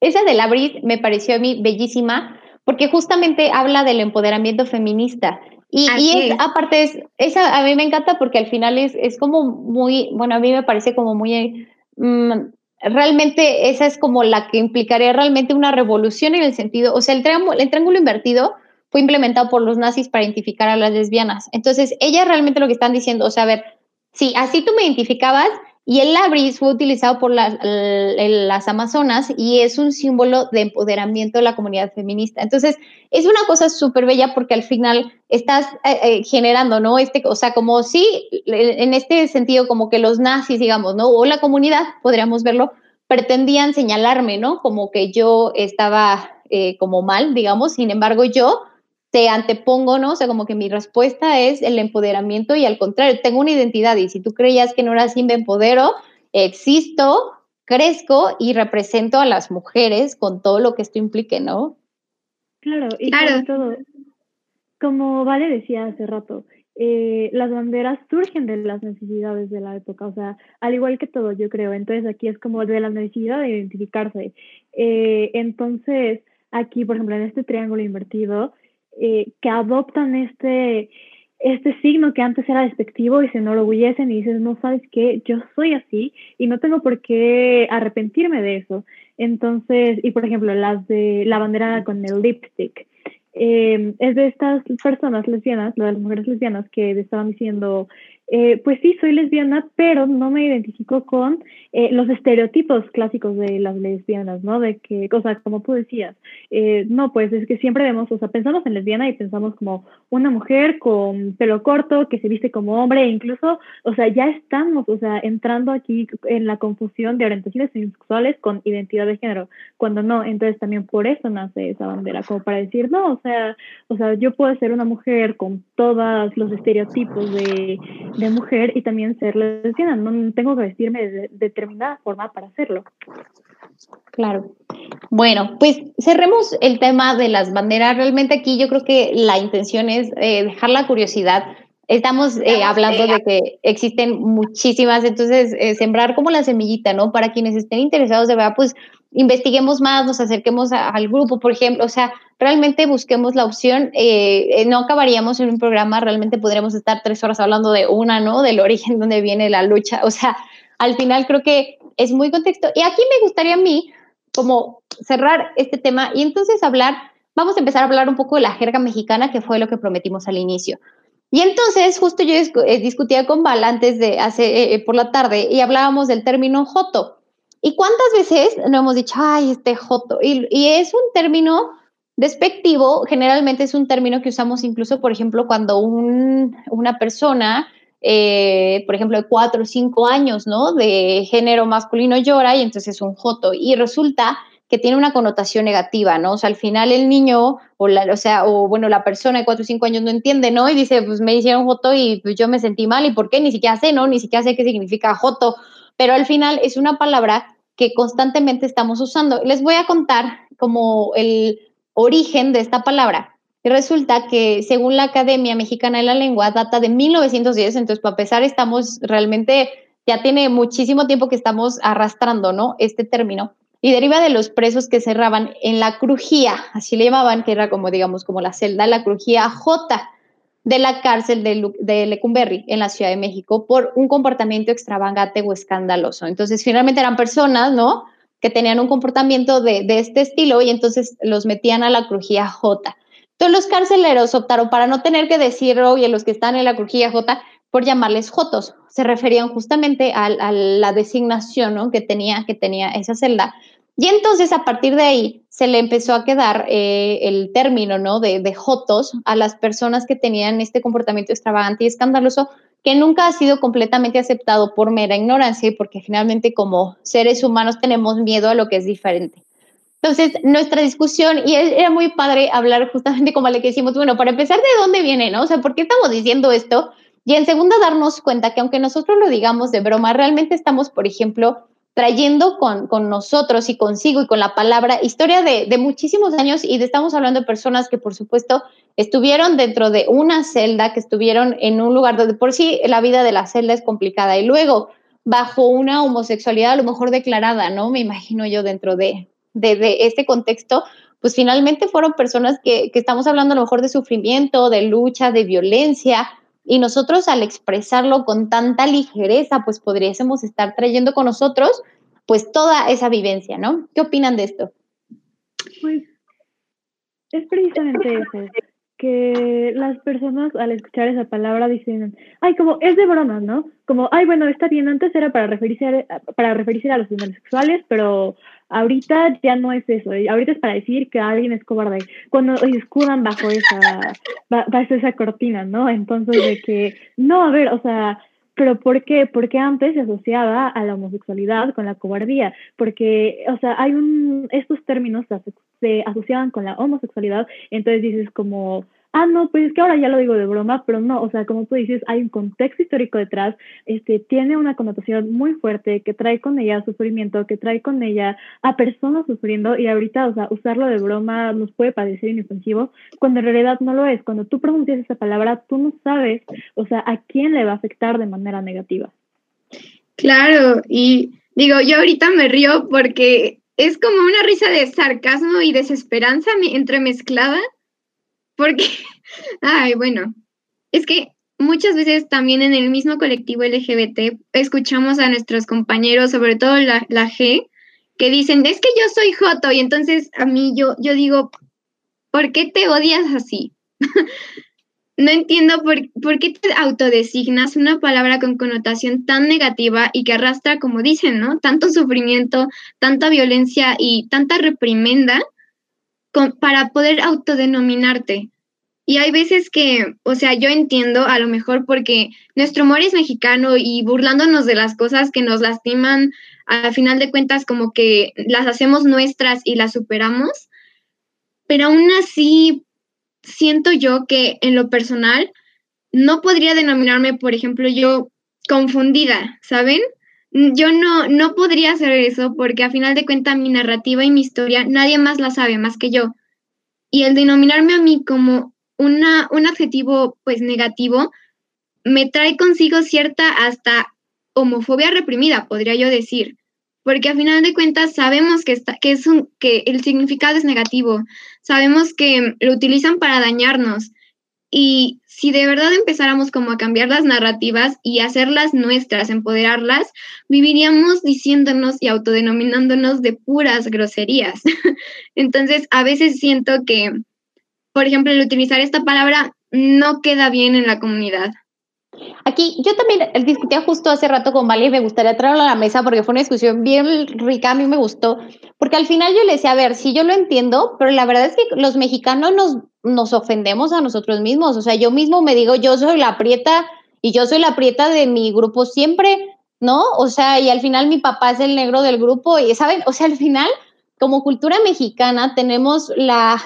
Esa de Labris me pareció a mí bellísima porque justamente habla del empoderamiento feminista. Y, y aparte, es, esa a mí me encanta porque al final es, es como muy, bueno, a mí me parece como muy mm, realmente esa es como la que implicaría realmente una revolución en el sentido, o sea, el triángulo, el triángulo invertido, fue implementado por los nazis para identificar a las lesbianas. Entonces, ellas realmente lo que están diciendo, o sea, a ver, si así tú me identificabas, y el labris fue utilizado por las, amazonas y es un símbolo de empoderamiento de la comunidad feminista. Entonces, es una cosa súper bella porque al final estás eh, eh, generando, ¿no? Este, o sea, como si, en este sentido, como que los nazis, digamos, ¿no? O la comunidad, podríamos verlo, pretendían señalarme, ¿no? Como que yo estaba eh, como mal, digamos, sin embargo, yo te antepongo, ¿no? O sea, como que mi respuesta es el empoderamiento y al contrario, tengo una identidad y si tú creías que no era así, me empodero, existo, crezco y represento a las mujeres con todo lo que esto implique, ¿no? Claro, y claro. todo, como Vale decía hace rato, eh, las banderas surgen de las necesidades de la época, o sea, al igual que todo, yo creo. Entonces aquí es como de la necesidad de identificarse. Eh, entonces, aquí, por ejemplo, en este triángulo invertido, eh, que adoptan este, este signo que antes era despectivo y se enorgullecen y dices, no sabes qué, yo soy así y no tengo por qué arrepentirme de eso. Entonces, y por ejemplo, las de la bandera con el lipstick. Eh, es de estas personas lesbianas, las mujeres lesbianas que estaban diciendo, eh, pues sí, soy lesbiana, pero no me identifico con eh, los estereotipos clásicos de las lesbianas, ¿no? De que, o como tú decías, eh, no, pues es que siempre vemos, o sea, pensamos en lesbiana y pensamos como una mujer con pelo corto, que se viste como hombre, e incluso, o sea, ya estamos, o sea, entrando aquí en la confusión de orientaciones sexuales con identidad de género, cuando no, entonces también por eso nace esa bandera, como para decir, no, o sea, o sea, yo puedo ser una mujer con todos los estereotipos de de mujer y también ser lesbiana. No tengo que vestirme de determinada forma para hacerlo. Claro. Bueno, pues cerremos el tema de las banderas. Realmente aquí yo creo que la intención es eh, dejar la curiosidad. Estamos eh, hablando de que existen muchísimas, entonces eh, sembrar como la semillita, ¿no? Para quienes estén interesados de verdad, pues investiguemos más, nos acerquemos al grupo, por ejemplo, o sea, realmente busquemos la opción, eh, eh, no acabaríamos en un programa, realmente podríamos estar tres horas hablando de una, ¿no? Del origen donde viene la lucha, o sea, al final creo que es muy contexto. Y aquí me gustaría a mí como cerrar este tema y entonces hablar, vamos a empezar a hablar un poco de la jerga mexicana, que fue lo que prometimos al inicio. Y entonces, justo yo eh, discutía con Val antes de hace, por la tarde y hablábamos del término joto. ¿Y cuántas veces no hemos dicho, ay, este joto? Y, es un término Despectivo generalmente es un término que usamos incluso, por ejemplo, cuando una persona, eh, por ejemplo, de cuatro o cinco años, ¿no? De género masculino llora y entonces es un joto. Y resulta que tiene una connotación negativa, ¿no? O sea, al final el niño, o, la, o sea, o bueno, la persona de cuatro o cinco años no entiende, ¿no? Y dice, pues me hicieron joto y pues yo me sentí mal, ¿y por qué? Ni siquiera sé, ¿no? Ni siquiera sé qué significa joto. Pero al final es una palabra que constantemente estamos usando. Les voy a contar como el, origen de esta palabra. Y resulta que según la Academia Mexicana de la Lengua data de 1910, entonces para empezar estamos realmente, ya tiene muchísimo tiempo que estamos arrastrando, ¿no? Este término. Y deriva de los presos que cerraban en la crujía, así le llamaban, que era como, digamos, como la celda, la crujía J de la cárcel de, de Lecumberri en la Ciudad de México por un comportamiento extravagante o escandaloso. Entonces, finalmente eran personas, ¿no? que tenían un comportamiento de, este estilo y entonces los metían a la crujía J. Entonces los carceleros optaron para no tener que decir, oye, los que están en la crujía J, por llamarles Jotos. Se referían justamente a, la designación que, tenía, que tenía esa celda. Y entonces a partir de ahí se le empezó a quedar eh, el término ¿no? de, de Jotos a las personas que tenían este comportamiento extravagante y escandaloso que nunca ha sido completamente aceptado por mera ignorancia y porque finalmente como seres humanos tenemos miedo a lo que es diferente. Entonces, nuestra discusión, y era muy padre hablar justamente como le que decimos, bueno, para empezar, ¿de dónde viene, no? O sea, ¿por qué estamos diciendo esto? Y en segunda, darnos cuenta que aunque nosotros lo digamos de broma, realmente estamos, por ejemplo, trayendo con, nosotros y consigo y con la palabra historia de, muchísimos años y de, estamos hablando de personas que por supuesto estuvieron dentro de una celda, que estuvieron en un lugar donde por sí la vida de la celda es complicada y luego bajo una homosexualidad a lo mejor declarada, ¿no? Me imagino yo dentro de, de, de este contexto, pues finalmente fueron personas que, que estamos hablando a lo mejor de sufrimiento, de lucha, de violencia, y nosotros al expresarlo con tanta ligereza, pues podríamos estar trayendo con nosotros pues toda esa vivencia, ¿no? ¿Qué opinan de esto? Pues es precisamente eso. que las personas al escuchar esa palabra dicen, ay, como es de broma, ¿no? Como, ay, bueno, está bien, antes era para referirse a, para referirse a los homosexuales, pero ahorita ya no es eso, ahorita es para decir que alguien es cobarde, cuando escudan bajo esa, bajo esa cortina, ¿no? Entonces, de que, no, a ver, o sea, pero ¿por qué? Porque antes se asociaba a la homosexualidad con la cobardía, porque, o sea, hay un, estos términos se asociaban con la homosexualidad, entonces dices como, ah, no, pues es que ahora ya lo digo de broma, pero no, o sea, como tú dices, hay un contexto histórico detrás, este, tiene una connotación muy fuerte que trae con ella sufrimiento, que trae con ella a personas sufriendo y ahorita, o sea, usarlo de broma nos puede parecer inofensivo cuando en realidad no lo es. Cuando tú pronuncias esa palabra, tú no sabes, o sea, a quién le va a afectar de manera negativa. Claro, y digo, yo ahorita me río porque es como una risa de sarcasmo y desesperanza entremezclada porque, ay, bueno, es que muchas veces también en el mismo colectivo LGBT escuchamos a nuestros compañeros, sobre todo la, la G, que dicen, es que yo soy Joto, y entonces a mí yo, yo digo, ¿por qué te odias así? no entiendo por, por, qué te autodesignas una palabra con connotación tan negativa y que arrastra, como dicen, ¿no? Tanto sufrimiento, tanta violencia y tanta reprimenda para poder autodenominarte. Y hay veces que, o sea, yo entiendo a lo mejor porque nuestro humor es mexicano y burlándonos de las cosas que nos lastiman, al final de cuentas como que las hacemos nuestras y las superamos, pero aún así siento yo que en lo personal no podría denominarme, por ejemplo, yo confundida, ¿saben? Yo no, no podría hacer eso porque a final de cuentas mi narrativa y mi historia nadie más la sabe más que yo. Y el denominarme a mí como una, un adjetivo pues negativo me trae consigo cierta hasta homofobia reprimida, podría yo decir. Porque a final de cuentas sabemos que, está, que, es un, que el significado es negativo, sabemos que lo utilizan para dañarnos. Y si de verdad empezáramos como a cambiar las narrativas y hacerlas nuestras, empoderarlas, viviríamos diciéndonos y autodenominándonos de puras groserías. Entonces, a veces siento que, por ejemplo, el utilizar esta palabra no queda bien en la comunidad. Aquí yo también discutía justo hace rato con Vale y me gustaría traerlo a la mesa porque fue una discusión bien rica, a mí me gustó, porque al final yo le decía, a ver, sí yo lo entiendo, pero la verdad es que los mexicanos nos, nos ofendemos a nosotros mismos, o sea, yo mismo me digo, yo soy la prieta y yo soy la prieta de mi grupo siempre, ¿no? O sea, y al final mi papá es el negro del grupo y, ¿saben? O sea, al final, como cultura mexicana tenemos la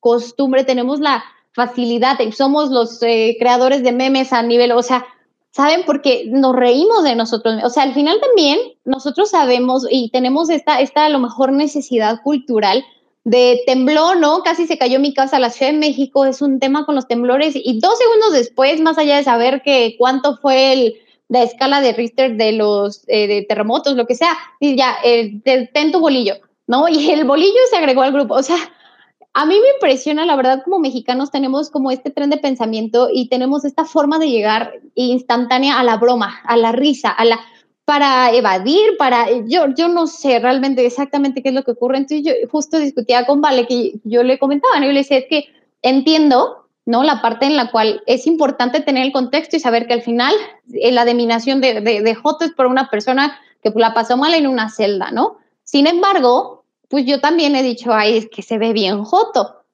costumbre, tenemos la facilidad, somos los eh, creadores de memes a nivel, o sea, ¿saben? Porque nos reímos de nosotros. O sea, al final también nosotros sabemos y tenemos esta, esta a lo mejor necesidad cultural de temblor, ¿no? Casi se cayó mi casa, la Ciudad de México es un tema con los temblores y dos segundos después, más allá de saber que cuánto fue el, la escala de Richter de los eh, de terremotos, lo que sea, y ya, eh, ten tu bolillo, ¿no? Y el bolillo se agregó al grupo, o sea, a mí me impresiona, la verdad, como mexicanos tenemos como este tren de pensamiento y tenemos esta forma de llegar instantánea a la broma, a la risa, a la para evadir, para yo yo no sé realmente exactamente qué es lo que ocurre. Entonces yo justo discutía con Vale que yo le comentaba, ¿no? yo le decía es que entiendo, ¿no? La parte en la cual es importante tener el contexto y saber que al final eh, la dominación de, de, de Joto es por una persona que la pasó mal en una celda, ¿no? Sin embargo, pues yo también he dicho, ay, es que se ve bien joto.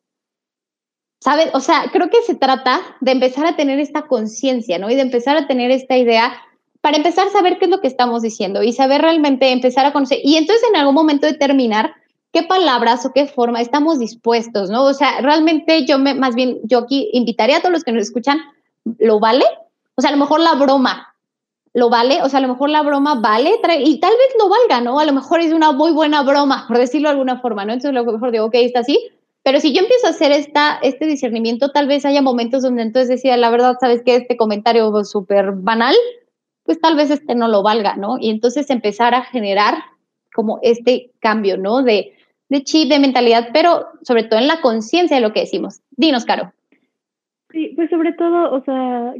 ¿Sabes? O sea, creo que se trata de empezar a tener esta conciencia, ¿no? Y de empezar a tener esta idea para empezar a saber qué es lo que estamos diciendo y saber realmente empezar a conocer. Y entonces en algún momento determinar qué palabras o qué forma estamos dispuestos, ¿no? O sea, realmente yo me, más bien, yo aquí invitaría a todos los que nos escuchan, ¿lo vale? O sea, a lo mejor la broma, lo vale, o sea, a lo mejor la broma vale y tal vez no valga, ¿no? A lo mejor es una muy buena broma, por decirlo de alguna forma, ¿no? Entonces, lo mejor digo, ok, está así, pero si yo empiezo a hacer esta, este discernimiento, tal vez haya momentos donde entonces decía, la verdad, ¿sabes qué? Este comentario súper banal, pues tal vez este no lo valga, ¿no? Y entonces empezar a generar como este cambio, ¿no? De, de chip, de mentalidad, pero sobre todo en la conciencia de lo que decimos. Dinos, Caro. Sí, pues sobre todo, o sea,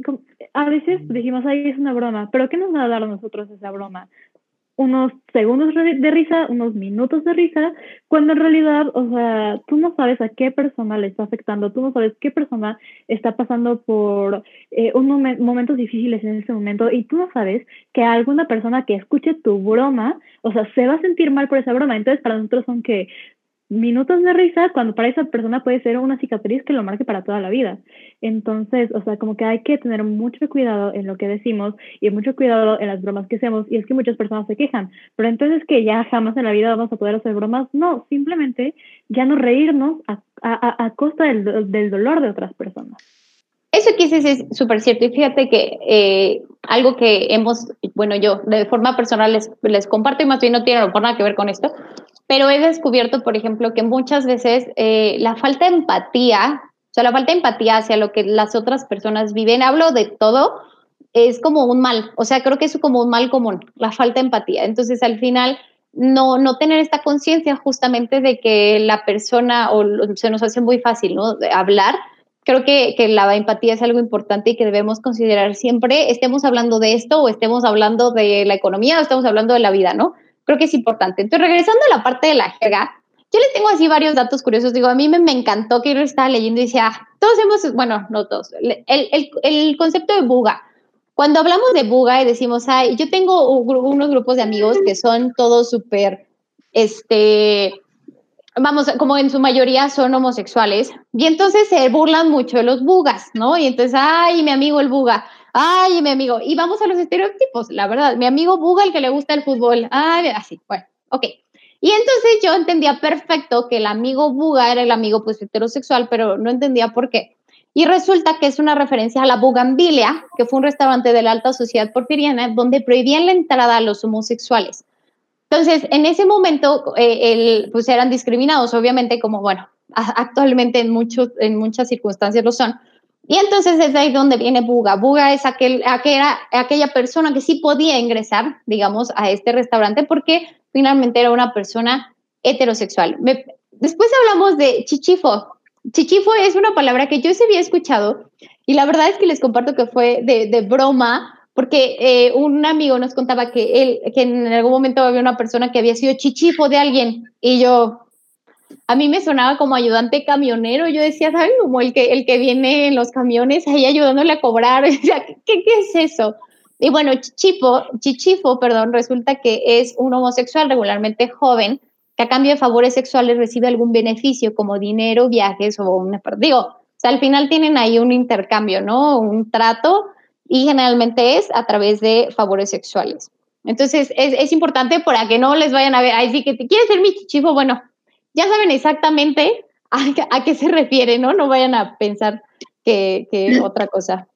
a veces dijimos, ahí es una broma, pero ¿qué nos va a dar a nosotros esa broma? Unos segundos de risa, unos minutos de risa, cuando en realidad, o sea, tú no sabes a qué persona le está afectando, tú no sabes qué persona está pasando por eh, un momentos difíciles en ese momento y tú no sabes que alguna persona que escuche tu broma, o sea, se va a sentir mal por esa broma. Entonces, para nosotros son que minutos de risa cuando para esa persona puede ser una cicatriz que lo marque para toda la vida. Entonces, o sea, como que hay que tener mucho cuidado en lo que decimos y mucho cuidado en las bromas que hacemos. Y es que muchas personas se quejan, pero entonces que ya jamás en la vida vamos a poder hacer bromas. No, simplemente ya no reírnos a, a, a costa del, del dolor de otras personas. Eso que dices es súper cierto. Y fíjate que eh, algo que hemos, bueno, yo de forma personal les, les comparto y más bien no tiene nada que ver con esto, pero he descubierto, por ejemplo, que muchas veces eh, la falta de empatía, o sea, la falta de empatía hacia lo que las otras personas viven, hablo de todo, es como un mal, o sea, creo que es como un mal común, la falta de empatía. Entonces, al final, no, no tener esta conciencia justamente de que la persona, o se nos hace muy fácil, ¿no? Hablar, creo que, que, la empatía es algo importante y que debemos considerar siempre, estemos hablando de esto o estemos hablando de la economía o estemos hablando de la vida, ¿no? Creo que es importante. Entonces, regresando a la parte de la jerga, yo les tengo así varios datos curiosos. Digo, a mí me, me encantó que yo estaba leyendo y decía, todos hemos, bueno, no todos, el, el, el concepto de buga. Cuando hablamos de buga y decimos, ay, yo tengo unos grupos de amigos que son todos súper, este, vamos, como en su mayoría son homosexuales, y entonces se burlan mucho de los bugas, ¿no? Y entonces, ay, mi amigo el buga, ay, mi amigo, y vamos a los estereotipos, la verdad, mi amigo buga el que le gusta el fútbol, ay, así, bueno, ok. Y entonces yo entendía perfecto que el amigo buga era el amigo pues heterosexual, pero no entendía por qué. Y resulta que es una referencia a la Bugambilia, que fue un restaurante de la alta sociedad porfiriana donde prohibían la entrada a los homosexuales. Entonces, en ese momento, eh, el, pues eran discriminados, obviamente, como, bueno, actualmente en, muchos, en muchas circunstancias lo son. Y entonces es ahí donde viene Buga. Buga es aquel, aquella, aquella persona que sí podía ingresar, digamos, a este restaurante porque finalmente era una persona heterosexual. después hablamos de chichifo. Chichifo es una palabra que yo se había escuchado y la verdad es que les comparto que fue de, de broma porque eh, un amigo nos contaba que él, que en algún momento había una persona que había sido chichifo de alguien y yo, a mí me sonaba como ayudante camionero, yo decía, ¿saben? Como el que, el que viene en los camiones ahí ayudándole a cobrar, ¿qué, qué es eso? Y bueno, chichifo, chichifo, perdón, resulta que es un homosexual regularmente joven que a cambio de favores sexuales recibe algún beneficio como dinero, viajes o un digo, o sea, al final tienen ahí un intercambio, ¿no? Un trato y generalmente es a través de favores sexuales. Entonces, es, es importante para que no les vayan a ver, ahí sí que te quieres ser mi chichifo, bueno, ya saben exactamente a, qué se refiere, ¿no? No vayan a pensar que, que otra cosa.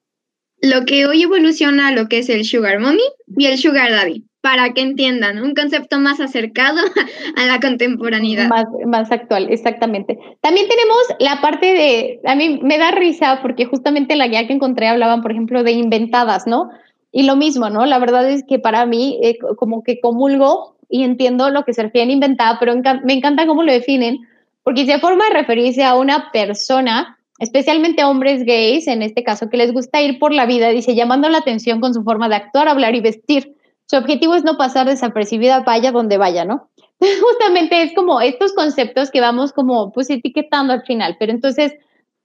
Lo que hoy evoluciona a lo que es el sugar mommy y el sugar daddy para que entiendan, un concepto más acercado a la contemporaneidad. Más, más actual, exactamente. También tenemos la parte de, a mí me da risa porque justamente la guía que encontré hablaban, por ejemplo, de inventadas, ¿no? Y lo mismo, ¿no? La verdad es que para mí, eh, como que comulgo y entiendo lo que se refiere a inventada, pero me encanta cómo lo definen, porque se forma de referirse a una persona, especialmente hombres gays, en este caso, que les gusta ir por la vida, dice, llamando la atención con su forma de actuar, hablar y vestir su objetivo es no pasar desapercibida vaya donde vaya, ¿no? Justamente es como estos conceptos que vamos como pues etiquetando al final, pero entonces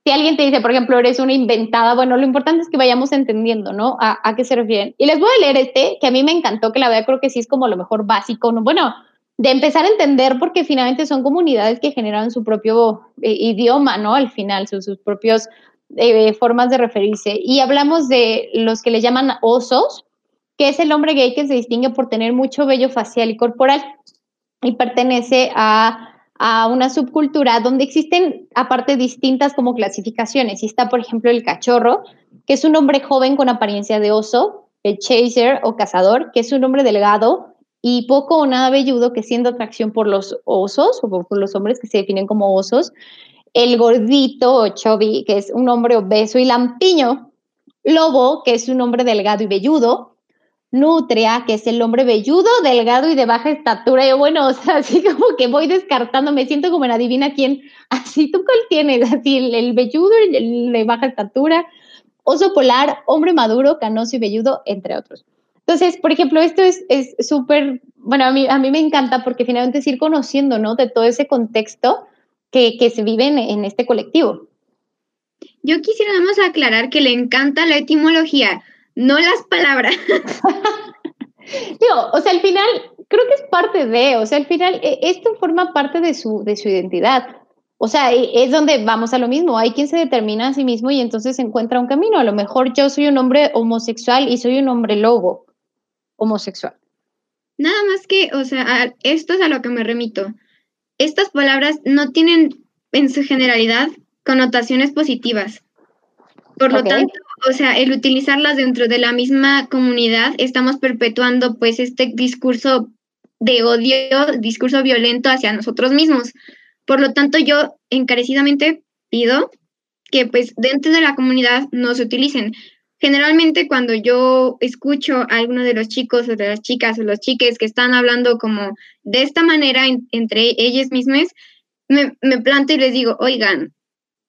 si alguien te dice, por ejemplo, eres una inventada, bueno, lo importante es que vayamos entendiendo, ¿no? A, qué se refieren. Y les voy a leer este, que a mí me encantó, que la verdad creo que sí es como lo mejor básico, ¿no? Bueno, de empezar a entender porque finalmente son comunidades que generan su propio eh, idioma, ¿no? Al final, sus, sus propios eh, formas de referirse. Y hablamos de los que le llaman osos, que es el hombre gay que se distingue por tener mucho vello facial y corporal y pertenece a, una subcultura donde existen aparte distintas como clasificaciones. Y está, por ejemplo, el cachorro, que es un hombre joven con apariencia de oso, el chaser o cazador, que es un hombre delgado y poco o nada velludo que siendo atracción por los osos o por los hombres que se definen como osos. El gordito o chubby, que es un hombre obeso y lampiño. Lobo, que es un hombre delgado y velludo. Nutria, que es el hombre velludo, delgado y de baja estatura. Yo, bueno, o sea, así como que voy descartando, me siento como en adivina quién. Así, ¿tú cuál tienes? Así, el, velludo, el, de baja estatura, oso polar, hombre maduro, canoso y velludo, entre otros. Entonces, por ejemplo, esto es súper, bueno, a mí, a mí me encanta porque finalmente es ir conociendo, ¿no? De todo ese contexto que, que se vive en, este colectivo. Yo quisiera nada más aclarar que le encanta la etimología, no las palabras. Digo, o sea, al final creo que es parte de, o sea, al final e, esto forma parte de su, de su identidad. O sea, e, es donde vamos a lo mismo. Hay quien se determina a sí mismo y entonces encuentra un camino. A lo mejor yo soy un hombre homosexual y soy un hombre lobo homosexual. Nada más que, o sea, esto es a lo que me remito. Estas palabras no tienen en su generalidad connotaciones positivas. Por lo tanto, o sea, el utilizarlas dentro de la misma comunidad, estamos perpetuando pues este discurso de odio, discurso violento hacia nosotros mismos. Por lo tanto, yo encarecidamente pido que pues dentro de la comunidad no se utilicen. Generalmente cuando yo escucho a alguno de los chicos o de las chicas o los chiques que están hablando como de esta manera entre ellos mismos, me, me planto y les digo, oigan,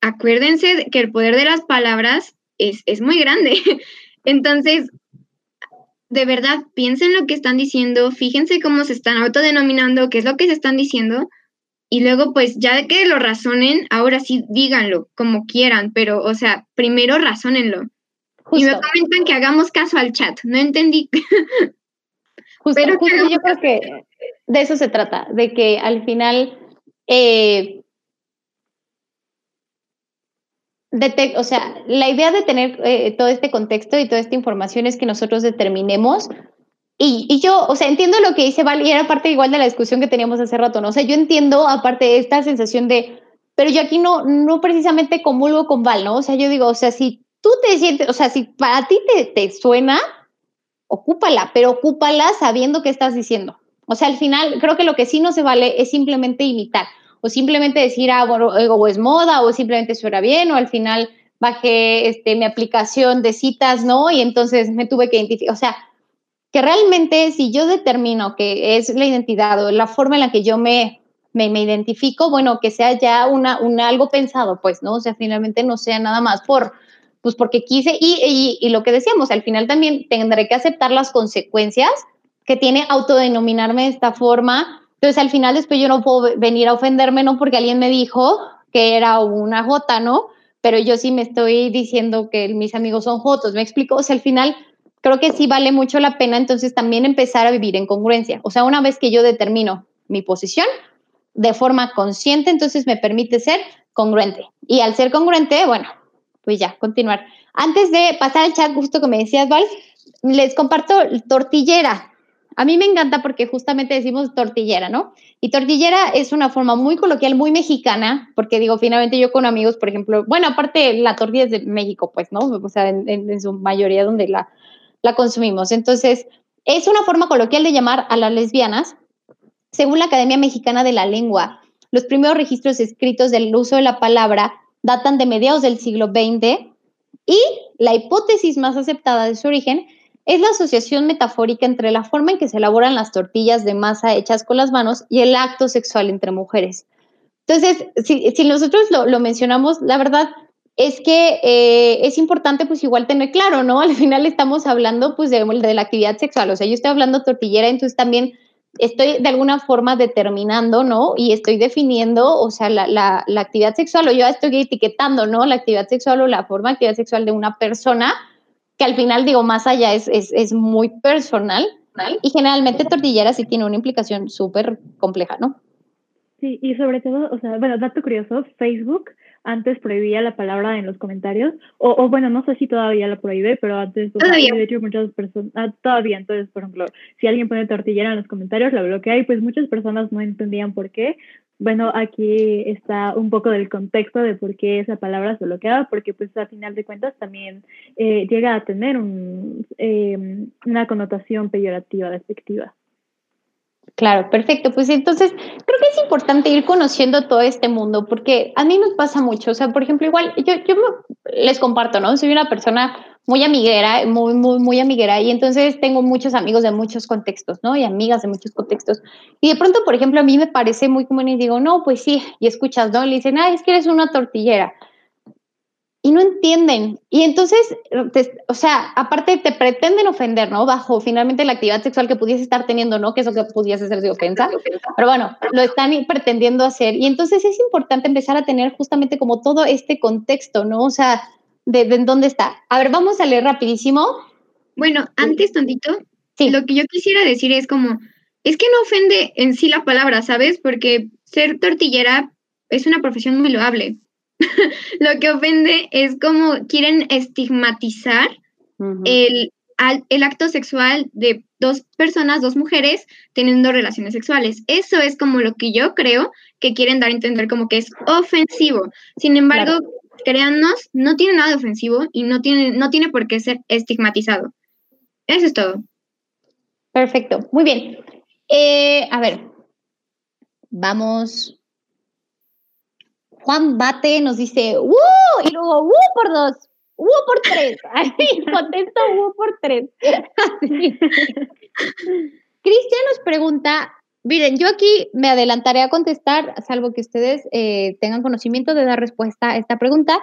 acuérdense que el poder de las palabras es, es muy grande. Entonces, de verdad, piensen lo que están diciendo, fíjense cómo se están autodenominando, qué es lo que se están diciendo, y luego, pues, ya que lo razonen, ahora sí díganlo como quieran, pero, o sea, primero razónenlo. Y me comentan que hagamos caso al chat. No entendí. Justo, pero yo creo que de eso se trata, de que al final, eh, o sea, la idea de tener eh, todo este contexto y toda esta información es que nosotros determinemos y, yo, o sea, entiendo lo que dice Val y era parte igual de la discusión que teníamos hace rato, ¿no? O sea, yo entiendo aparte esta sensación de, pero yo aquí no, no precisamente comulgo con Val, ¿no? O sea, yo digo, o sea, si tú te sientes, o sea, si para ti te, te suena, ocúpala, pero ocúpala sabiendo qué estás diciendo. O sea, al final, creo que lo que sí no se vale es simplemente imitar, o simplemente decir, ah, bueno, o es moda, o simplemente suena bien, o al final bajé este, mi aplicación de citas, ¿no? Y entonces me tuve que identificar, o sea, que realmente si yo determino que es la identidad o la forma en la que yo me, me, identifico, bueno, que sea ya una, una, algo pensado, pues, ¿no? O sea, finalmente no sea nada más por, pues porque quise y, y, lo que decíamos, al final también tendré que aceptar las consecuencias que tiene autodenominarme de esta forma. Entonces, al final después yo no puedo venir a ofenderme, no porque alguien me dijo que era una jota, ¿no? Pero yo sí me estoy diciendo que mis amigos son jotos, ¿me explico? O sea, al final creo que sí vale mucho la pena entonces también empezar a vivir en congruencia. O sea, una vez que yo determino mi posición de forma consciente, entonces me permite ser congruente. Y al ser congruente, bueno, pues ya, continuar. Antes de pasar al chat, justo que me decías, Val, les comparto tortillera. A mí me encanta porque justamente decimos tortillera, ¿no? Y tortillera es una forma muy coloquial, muy mexicana, porque digo, finalmente yo con amigos, por ejemplo, bueno, aparte la tortilla es de México, pues, ¿no? O sea, en su mayoría donde la, la consumimos. Entonces, es una forma coloquial de llamar a las lesbianas. Según la Academia Mexicana de la Lengua, los primeros registros escritos del uso de la palabra datan de mediados del siglo XX y la hipótesis más aceptada de su origen es la asociación metafórica entre la forma en que se elaboran las tortillas de masa hechas con las manos y el acto sexual entre mujeres. Entonces, si, nosotros lo, lo, mencionamos, la verdad, es que eh, es importante pues igual tener claro, ¿no? Al final estamos hablando pues de, la actividad sexual, o sea, yo estoy hablando tortillera, entonces también estoy de alguna forma determinando, ¿no? Y estoy definiendo, o sea, la, la, la actividad sexual, o yo estoy etiquetando, ¿no? La actividad sexual o la forma de actividad sexual de una persona, que al final digo, más allá es, es, es muy personal, y generalmente tortillera sí tiene una implicación súper compleja, ¿no? Sí, y sobre todo, o sea, bueno, dato curioso, Facebook antes prohibía la palabra en los comentarios, o, o bueno, no sé si todavía la prohíbe, pero antes, todavía. de hecho, muchas personas, ah, todavía, entonces, por ejemplo, si alguien pone tortillera en los comentarios, la bloquea y pues muchas personas no entendían por qué. Bueno, aquí está un poco del contexto de por qué esa palabra se bloqueaba, porque pues a final de cuentas también eh, llega a tener un, eh, una connotación peyorativa, despectiva. Claro, perfecto. Pues entonces creo que es importante ir conociendo todo este mundo porque a mí nos pasa mucho. O sea, por ejemplo, igual yo, yo les comparto, ¿no? Soy una persona muy amiguera, muy, muy, muy amiguera y entonces tengo muchos amigos de muchos contextos, ¿no? Y amigas de muchos contextos. Y de pronto, por ejemplo, a mí me parece muy común y digo, no, pues sí, y escuchas, ¿no? Le dicen, ah, es que eres una tortillera. Entienden. Y entonces, o sea, aparte te pretenden ofender, ¿no? Bajo finalmente la actividad sexual que pudiese estar teniendo, ¿no? Que eso que pudiese ser de ofensa. Pero bueno, lo están pretendiendo hacer. Y entonces es importante empezar a tener justamente como todo este contexto, ¿no? O sea, de, de dónde está. A ver, vamos a leer rapidísimo. Bueno, antes tantito, sí. lo que yo quisiera decir es como, es que no ofende en sí la palabra, ¿sabes? Porque ser tortillera es una profesión muy loable lo que ofende es como quieren estigmatizar el, el acto sexual de dos personas, dos mujeres, teniendo relaciones sexuales. Eso es como lo que yo creo que quieren dar a entender como que es ofensivo. Sin embargo, créannos, no tiene nada de ofensivo y no tiene, no tiene por qué ser estigmatizado. Eso es todo. Perfecto, muy bien. Eh, a ver, vamos Juan Bate nos dice, ¡uh! Y luego, ¡uh! por dos, ¡uh! por tres. Ahí contesto, ¡uh! por tres. Cristian nos pregunta, miren, yo aquí me adelantaré a contestar, salvo que ustedes eh, tengan conocimiento de dar respuesta a esta pregunta.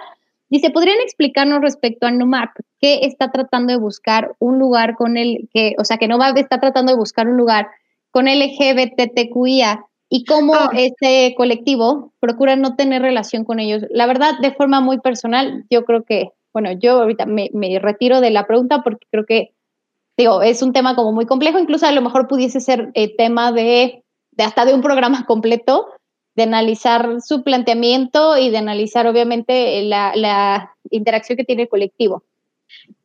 Dice, ¿podrían explicarnos respecto a NUMAP qué está tratando de buscar un lugar con el que, o sea, que no va, está tratando de buscar un lugar con LGBTQIA y cómo ah. este colectivo procura no tener relación con ellos. La verdad, de forma muy personal, yo creo que, bueno, yo ahorita me, retiro de la pregunta porque creo que, digo, es un tema como muy complejo, incluso a lo mejor pudiese ser eh, tema de, de hasta de un programa completo, de analizar su planteamiento y de analizar obviamente la, la interacción que tiene el colectivo.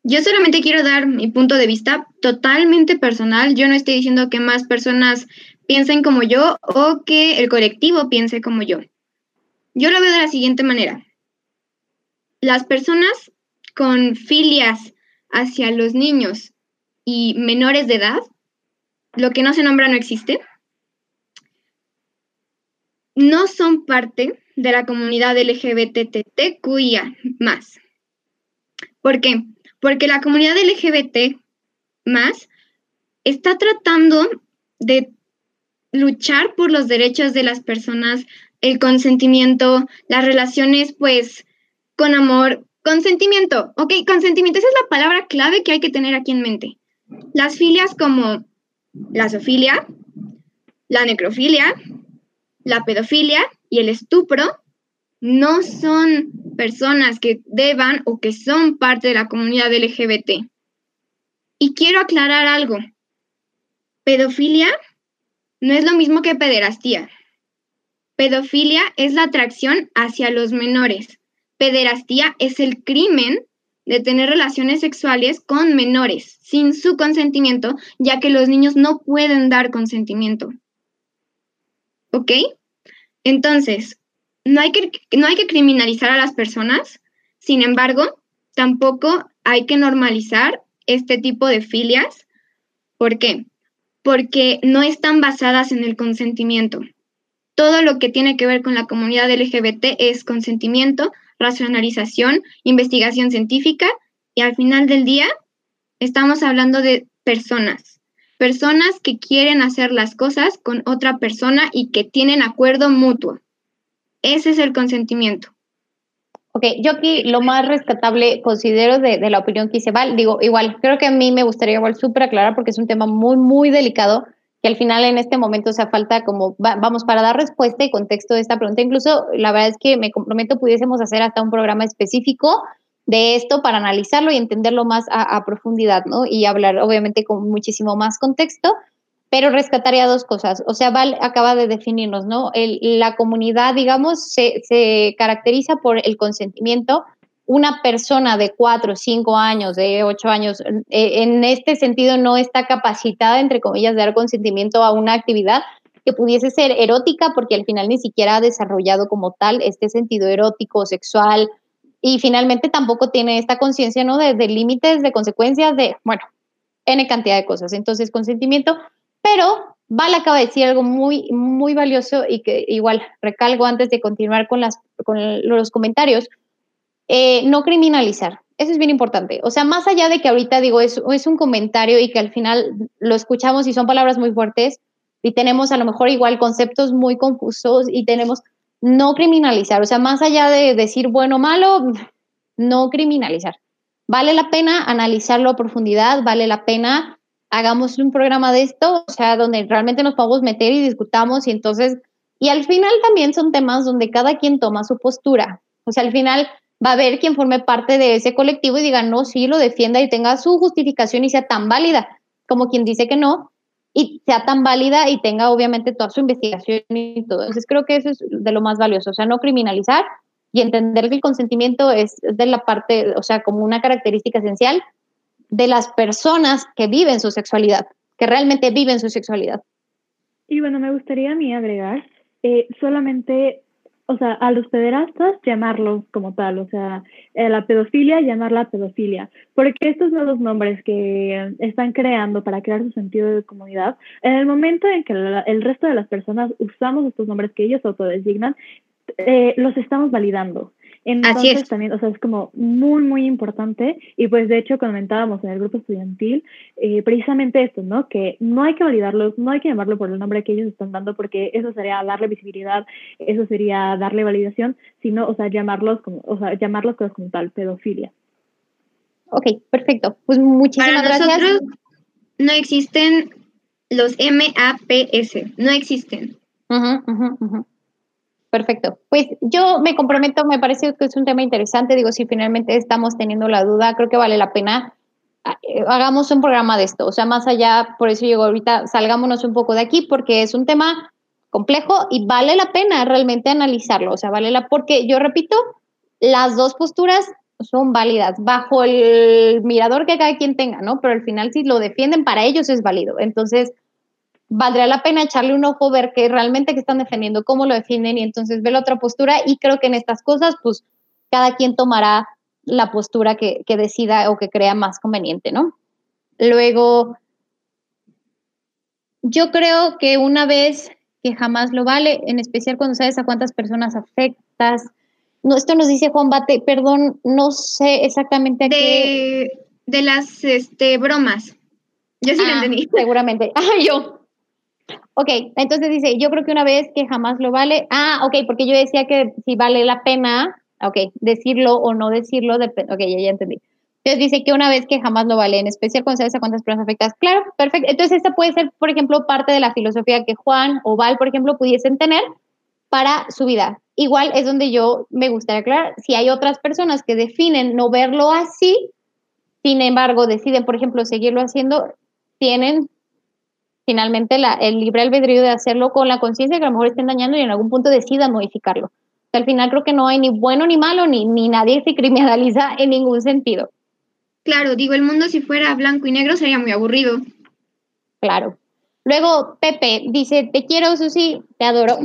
Yo solamente quiero dar mi punto de vista totalmente personal. Yo no estoy diciendo que más personas piensen como yo o que el colectivo piense como yo. Yo lo veo de la siguiente manera. Las personas con filias hacia los niños y menores de edad, lo que no se nombra no existe, no son parte de la comunidad LGBTTQIA más. ¿Por qué? Porque la comunidad LGBT más está tratando de luchar por los derechos de las personas, el consentimiento, las relaciones, pues, con amor, consentimiento, ok, consentimiento, esa es la palabra clave que hay que tener aquí en mente. Las filias como la zoofilia, la necrofilia, la pedofilia y el estupro no son personas que deban o que son parte de la comunidad LGBT. Y quiero aclarar algo. Pedofilia no es lo mismo que pederastía. Pedofilia es la atracción hacia los menores. Pederastía es el crimen de tener relaciones sexuales con menores sin su consentimiento, ya que los niños no pueden dar consentimiento. ¿Ok? Entonces, no hay que, no hay que criminalizar a las personas, sin embargo, tampoco hay que normalizar este tipo de filias. ¿Por qué? Porque no están basadas en el consentimiento. Todo lo que tiene que ver con la comunidad LGBT es consentimiento, racionalización, investigación científica y al final del día estamos hablando de personas, personas que quieren hacer las cosas con otra persona y que tienen acuerdo mutuo. Ese es el consentimiento. Ok, yo aquí lo más rescatable considero de, la opinión que hice Val, digo, igual, creo que a mí me gustaría igual súper aclarar porque es un tema muy, muy delicado que al final en este momento se falta como, vamos, para dar respuesta y contexto de esta pregunta, incluso la verdad es que me comprometo pudiésemos hacer hasta un programa específico de esto para analizarlo y entenderlo más a, a profundidad, ¿no? Y hablar obviamente con muchísimo más contexto, pero rescataría dos cosas. O sea, Val acaba de definirnos, ¿no? la comunidad, digamos, se, caracteriza por el consentimiento. Una persona de cuatro, cinco años, de ocho años, eh, en este sentido no está capacitada, entre comillas, de dar consentimiento a una actividad que pudiese ser erótica, porque al final ni siquiera ha desarrollado como tal este sentido erótico, sexual, y finalmente tampoco tiene esta conciencia, ¿no? De, límites, de consecuencias, de, bueno, N cantidad de cosas. Entonces, consentimiento pero Val acaba de decir algo muy, muy valioso y que igual recalgo antes de continuar con, las, con los comentarios. Eh, no criminalizar. Eso es bien importante. O sea, más allá de que ahorita digo, es, es un comentario y que al final lo escuchamos y son palabras muy fuertes y tenemos a lo mejor igual conceptos muy confusos y tenemos no criminalizar. O sea, más allá de decir bueno o malo, no criminalizar. Vale la pena analizarlo a profundidad, vale la pena hagamos un programa de esto, o sea, donde realmente nos podamos meter y discutamos y entonces, y al final también son temas donde cada quien toma su postura. O sea, al final va a haber quien forme parte de ese colectivo y diga, no, sí, lo defienda y tenga su justificación y sea tan válida como quien dice que no, y sea tan válida y tenga obviamente toda su investigación y todo. Entonces creo que eso es de lo más valioso, o sea, no criminalizar y entender que el consentimiento es de la parte, o sea, como una característica esencial de las personas que viven su sexualidad, que realmente viven su sexualidad. Y bueno, me gustaría a mí agregar eh, solamente o sea, a los pederastas llamarlos como tal, o sea, la pedofilia llamarla pedofilia, porque estos nuevos nombres que están creando para crear su sentido de comunidad, en el momento en que el resto de las personas usamos estos nombres que ellos autodesignan, eh, los estamos validando. Entonces también, o sea, es como muy, muy importante. Y pues de hecho comentábamos en el grupo estudiantil eh, precisamente esto, ¿no? Que no hay que validarlos, no hay que llamarlo por el nombre que ellos están dando, porque eso sería darle visibilidad, eso sería darle validación, sino, o sea, llamarlos como, o sea, llamarlos como tal, pedofilia. Ok, perfecto. Pues muchísimas Para gracias. Nosotros no existen los MAPS, no existen. Uh Perfecto. Pues yo me comprometo, me parece que es un tema interesante. Digo, si finalmente estamos teniendo la duda, creo que vale la pena. Ah, eh, hagamos un programa de esto. O sea, más allá, por eso llego ahorita, salgámonos un poco de aquí, porque es un tema complejo y vale la pena realmente analizarlo. O sea, vale la, porque yo repito, las dos posturas son válidas bajo el mirador que cada quien tenga, ¿no? Pero al final, si lo defienden, para ellos es válido. Entonces, valdría la pena echarle un ojo, ver qué realmente que están defendiendo, cómo lo defienden y entonces ver la otra postura y creo que en estas cosas pues cada quien tomará la postura que, que decida o que crea más conveniente, ¿no? Luego, yo creo que una vez que jamás lo vale, en especial cuando sabes a cuántas personas afectas. No, esto nos dice Juan Bate, perdón, no sé exactamente a de, qué. De las este, bromas. Yo sí ah, lo entendí. Seguramente. Ah, yo. Ok, entonces dice, yo creo que una vez que jamás lo vale, ah, ok, porque yo decía que si vale la pena, ok, decirlo o no decirlo, depende, ok, ya, ya entendí. Entonces dice que una vez que jamás lo vale, en especial cuando sabes a cuántas personas afectas. Claro, perfecto. Entonces esta puede ser, por ejemplo, parte de la filosofía que Juan o Val, por ejemplo, pudiesen tener para su vida. Igual es donde yo me gustaría aclarar, si hay otras personas que definen no verlo así, sin embargo deciden, por ejemplo, seguirlo haciendo, tienen finalmente la, el libre albedrío de hacerlo con la conciencia de que a lo mejor estén dañando y en algún punto decidan modificarlo. al final creo que no hay ni bueno ni malo, ni, ni nadie se criminaliza en ningún sentido. Claro, digo, el mundo si fuera blanco y negro sería muy aburrido. Claro. Luego, Pepe dice, te quiero, Susi, te adoro.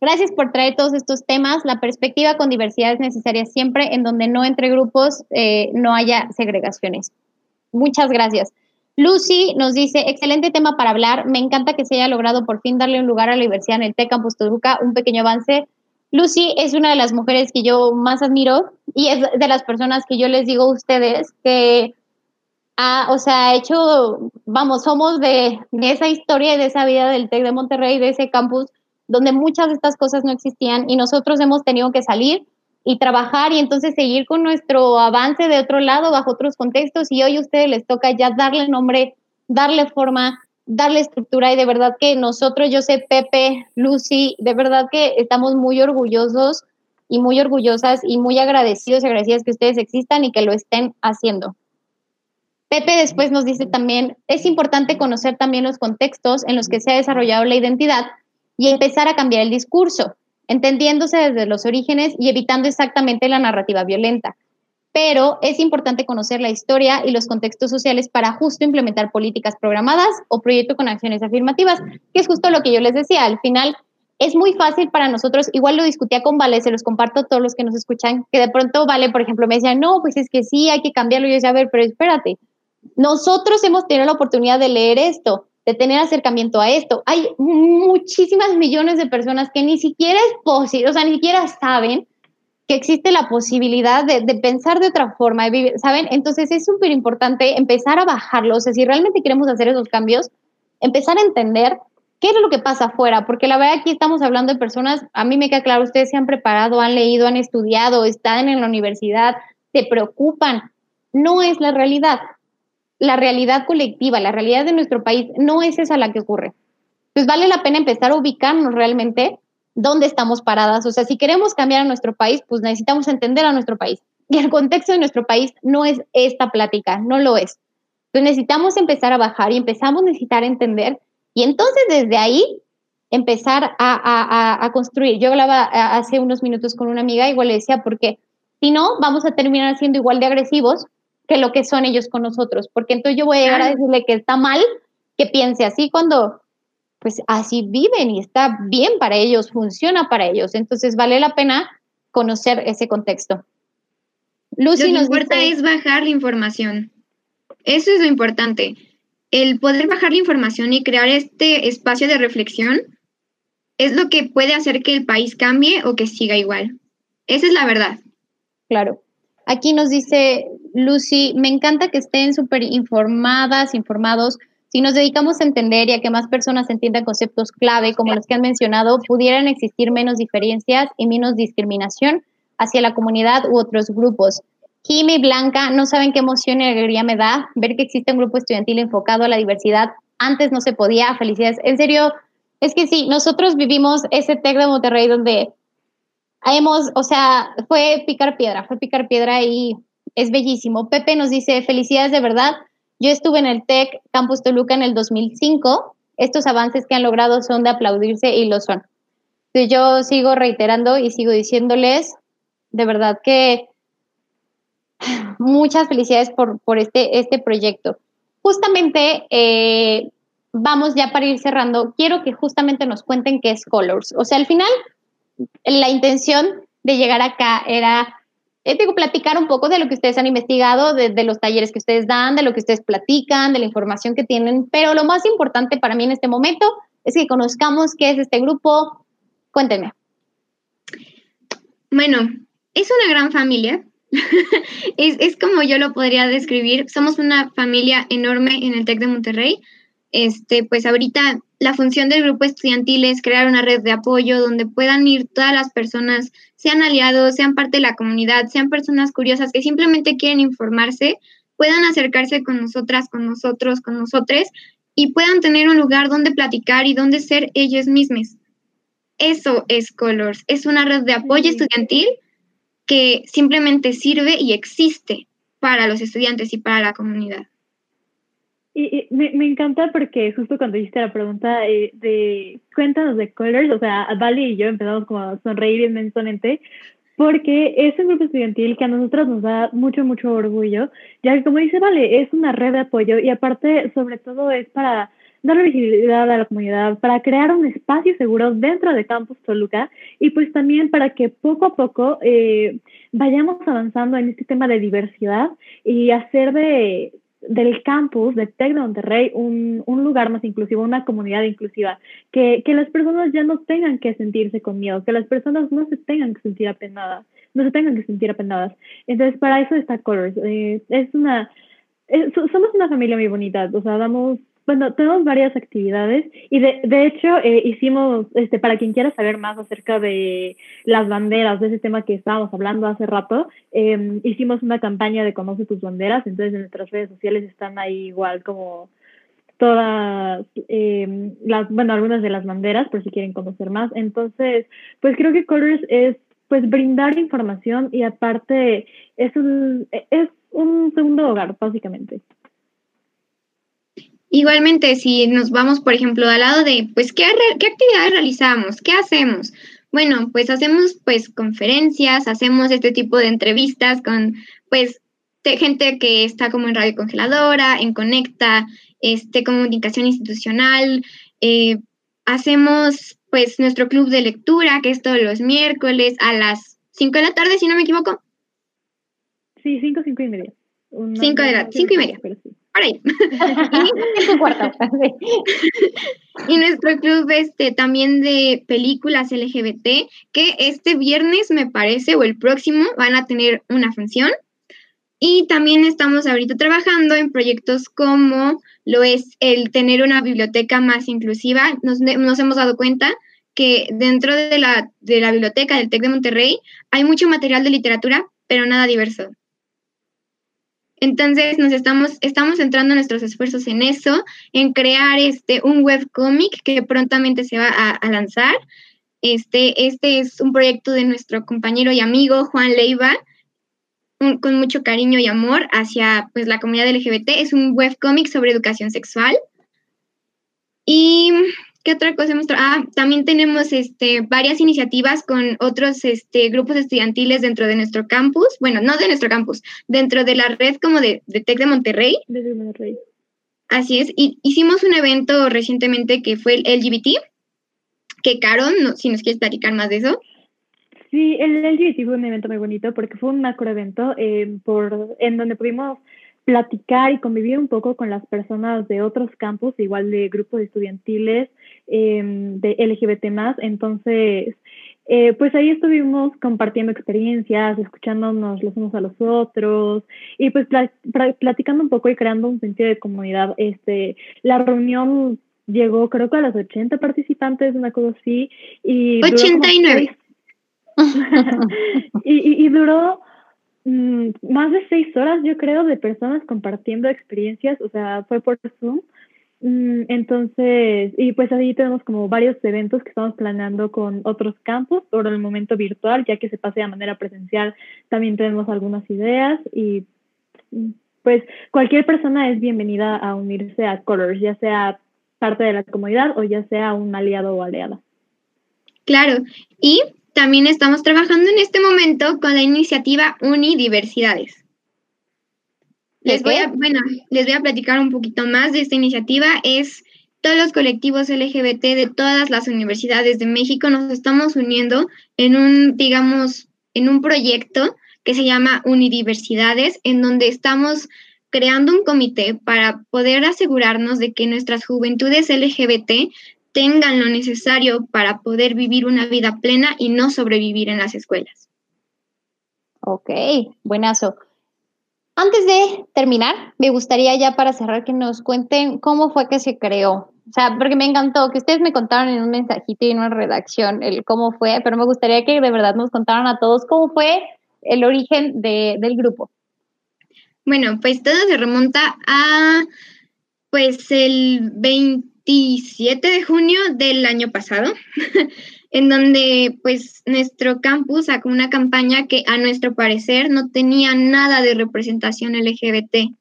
Gracias por traer todos estos temas. La perspectiva con diversidad es necesaria siempre en donde no entre grupos eh, no haya segregaciones. Muchas gracias. Lucy nos dice, excelente tema para hablar. Me encanta que se haya logrado por fin darle un lugar a la diversidad en el TEC Campus Toluca, un pequeño avance. Lucy es una de las mujeres que yo más admiro y es de las personas que yo les digo a ustedes que ha, o sea, hecho, vamos, somos de, de esa historia y de esa vida del TEC de Monterrey, de ese campus donde muchas de estas cosas no existían y nosotros hemos tenido que salir y trabajar y entonces seguir con nuestro avance de otro lado, bajo otros contextos, y hoy a ustedes les toca ya darle nombre, darle forma, darle estructura, y de verdad que nosotros, yo sé, Pepe, Lucy, de verdad que estamos muy orgullosos y muy orgullosas y muy agradecidos y agradecidas que ustedes existan y que lo estén haciendo. Pepe después nos dice también, es importante conocer también los contextos en los que se ha desarrollado la identidad y empezar a cambiar el discurso entendiéndose desde los orígenes y evitando exactamente la narrativa violenta. Pero es importante conocer la historia y los contextos sociales para justo implementar políticas programadas o proyectos con acciones afirmativas, que es justo lo que yo les decía. Al final, es muy fácil para nosotros, igual lo discutía con Vale, se los comparto a todos los que nos escuchan, que de pronto Vale, por ejemplo, me decía, no, pues es que sí, hay que cambiarlo. Y yo decía, a ver, pero espérate, nosotros hemos tenido la oportunidad de leer esto, de tener acercamiento a esto. Hay muchísimas millones de personas que ni siquiera es posible, o sea, ni siquiera saben que existe la posibilidad de, de pensar de otra forma, de vivir, ¿saben? Entonces es súper importante empezar a bajarlo, o sea, si realmente queremos hacer esos cambios, empezar a entender qué es lo que pasa afuera, porque la verdad aquí estamos hablando de personas, a mí me queda claro, ustedes se han preparado, han leído, han estudiado, están en la universidad, se preocupan. No es la realidad. La realidad colectiva, la realidad de nuestro país, no es esa la que ocurre. Pues vale la pena empezar a ubicarnos realmente dónde estamos paradas. O sea, si queremos cambiar a nuestro país, pues necesitamos entender a nuestro país. Y el contexto de nuestro país no es esta plática, no lo es. Entonces necesitamos empezar a bajar y empezamos a necesitar entender. Y entonces desde ahí empezar a, construir. Yo hablaba hace unos minutos con una amiga, igual le decía, porque si no, vamos a terminar siendo igual de agresivos que lo que son ellos con nosotros, porque entonces yo voy a llegar a decirle que está mal que piense así cuando pues así viven y está bien para ellos, funciona para ellos, entonces vale la pena conocer ese contexto. Lucy lo que importa es bajar la información. Eso es lo importante. El poder bajar la información y crear este espacio de reflexión es lo que puede hacer que el país cambie o que siga igual. Esa es la verdad. Claro. Aquí nos dice Lucy, me encanta que estén súper informadas, informados. Si nos dedicamos a entender y a que más personas entiendan conceptos clave como los que han mencionado, pudieran existir menos diferencias y menos discriminación hacia la comunidad u otros grupos. Jimmy Blanca, no saben qué emoción y alegría me da ver que existe un grupo estudiantil enfocado a la diversidad. Antes no se podía. Felicidades. En serio, es que sí, nosotros vivimos ese TEC de Monterrey donde hemos, o sea, fue picar piedra, fue picar piedra y es bellísimo. Pepe nos dice, felicidades de verdad. Yo estuve en el TEC Campus Toluca en el 2005. Estos avances que han logrado son de aplaudirse y lo son. Yo sigo reiterando y sigo diciéndoles, de verdad que muchas felicidades por, por este, este proyecto. Justamente eh, vamos ya para ir cerrando, quiero que justamente nos cuenten qué es Colors. O sea, al final, la intención de llegar acá era eh, digo, platicar un poco de lo que ustedes han investigado, de, los talleres que ustedes dan, de lo que ustedes platican, de la información que tienen, pero lo más importante para mí en este momento es que conozcamos qué es este grupo. Cuéntenme. Bueno, es una gran familia. es, es como yo lo podría describir. Somos una familia enorme en el TEC de Monterrey este, pues ahorita la función del grupo estudiantil es crear una red de apoyo donde puedan ir todas las personas, sean aliados, sean parte de la comunidad, sean personas curiosas que simplemente quieren informarse, puedan acercarse con nosotras, con nosotros, con nosotros y puedan tener un lugar donde platicar y donde ser ellos mismos. Eso es Colors, es una red de apoyo estudiantil que simplemente sirve y existe para los estudiantes y para la comunidad. Y, me, me, encanta porque justo cuando hiciste la pregunta eh, de cuéntanos de Colors, o sea, Vale y yo empezamos como a sonreír inmensamente porque es un grupo estudiantil que a nosotros nos da mucho, mucho orgullo, ya que como dice Vale, es una red de apoyo y aparte, sobre todo, es para darle visibilidad a la comunidad, para crear un espacio seguro dentro de Campus Toluca y pues también para que poco a poco eh, vayamos avanzando en este tema de diversidad y hacer de del campus de TEC de Monterrey un, un, lugar más inclusivo, una comunidad inclusiva, que, que, las personas ya no tengan que sentirse con miedo, que las personas no se tengan que sentir apenadas, no se tengan que sentir apenadas. Entonces, para eso está Colors. Eh, es una, somos una familia muy bonita, o sea, damos bueno, tenemos varias actividades y de, de hecho eh, hicimos, este, para quien quiera saber más acerca de las banderas, de ese tema que estábamos hablando hace rato, em, hicimos una campaña de Conoce tus banderas, entonces en nuestras redes sociales están ahí igual como todas em, las, bueno, algunas de las banderas por si quieren conocer más. Entonces, pues creo que Colors es pues brindar información y aparte es un, es un segundo hogar, básicamente. Igualmente, si nos vamos, por ejemplo, al lado de, pues, ¿qué, qué actividades realizamos? ¿Qué hacemos? Bueno, pues hacemos, pues, conferencias, hacemos este tipo de entrevistas con, pues, gente que está como en Radio Congeladora, en Conecta, este, comunicación institucional. Eh, hacemos, pues, nuestro club de lectura, que es todos los miércoles a las 5 de la tarde, si no me equivoco. Sí, 5, 5 y media. 5 de la, 5 y media por ahí. y nuestro club este, también de películas LGBT, que este viernes me parece, o el próximo, van a tener una función. Y también estamos ahorita trabajando en proyectos como lo es el tener una biblioteca más inclusiva. Nos, nos hemos dado cuenta que dentro de la, de la biblioteca del TEC de Monterrey hay mucho material de literatura, pero nada diverso. Entonces nos estamos, estamos centrando nuestros esfuerzos en eso, en crear este, un webcomic que prontamente se va a, lanzar. Este, este es un proyecto de nuestro compañero y amigo Juan Leiva, con mucho cariño y amor hacia pues, la comunidad LGBT. Es un webcomic sobre educación sexual. Y ¿Qué otra cosa hemos Ah, también tenemos este, varias iniciativas con otros este, grupos estudiantiles dentro de nuestro campus. Bueno, no de nuestro campus, dentro de la red como de, de TEC de Monterrey. De Monterrey. Así es. Y hicimos un evento recientemente que fue el LGBT. Que, Caro, no, si nos quieres platicar más de eso. Sí, el LGBT fue un evento muy bonito porque fue un macro evento eh, por, en donde pudimos platicar y convivir un poco con las personas de otros campus, igual de grupos estudiantiles, em, de LGBT más. Entonces, eh, pues ahí estuvimos compartiendo experiencias, escuchándonos los unos a los otros y pues platicando un poco y creando un sentido de comunidad. Este, la reunión llegó creo que a los 80 participantes, una cosa así. Y 89. y, y duró Mm, más de seis horas, yo creo, de personas compartiendo experiencias, o sea, fue por Zoom. Mm, entonces, y pues ahí tenemos como varios eventos que estamos planeando con otros campos, por el momento virtual, ya que se pase de manera presencial, también tenemos algunas ideas y mm, pues cualquier persona es bienvenida a unirse a Colors, ya sea parte de la comunidad o ya sea un aliado o aliada. Claro, y también estamos trabajando en este momento con la iniciativa Unidiversidades. Les voy a, bueno, les voy a platicar un poquito más de esta iniciativa. Es todos los colectivos LGBT de todas las universidades de México nos estamos uniendo en un, digamos, en un proyecto que se llama Unidiversidades, en donde estamos creando un comité para poder asegurarnos de que nuestras juventudes LGBT tengan lo necesario para poder vivir una vida plena y no sobrevivir en las escuelas. Ok, buenazo. Antes de terminar, me gustaría ya para cerrar que nos cuenten cómo fue que se creó. O sea, porque me encantó que ustedes me contaron en un mensajito y en una redacción el cómo fue, pero me gustaría que de verdad nos contaran a todos cómo fue el origen del grupo. Bueno, pues todo se remonta a pues el 20 27 de junio del año pasado, en donde pues nuestro campus sacó una campaña que a nuestro parecer no tenía nada de representación LGBT.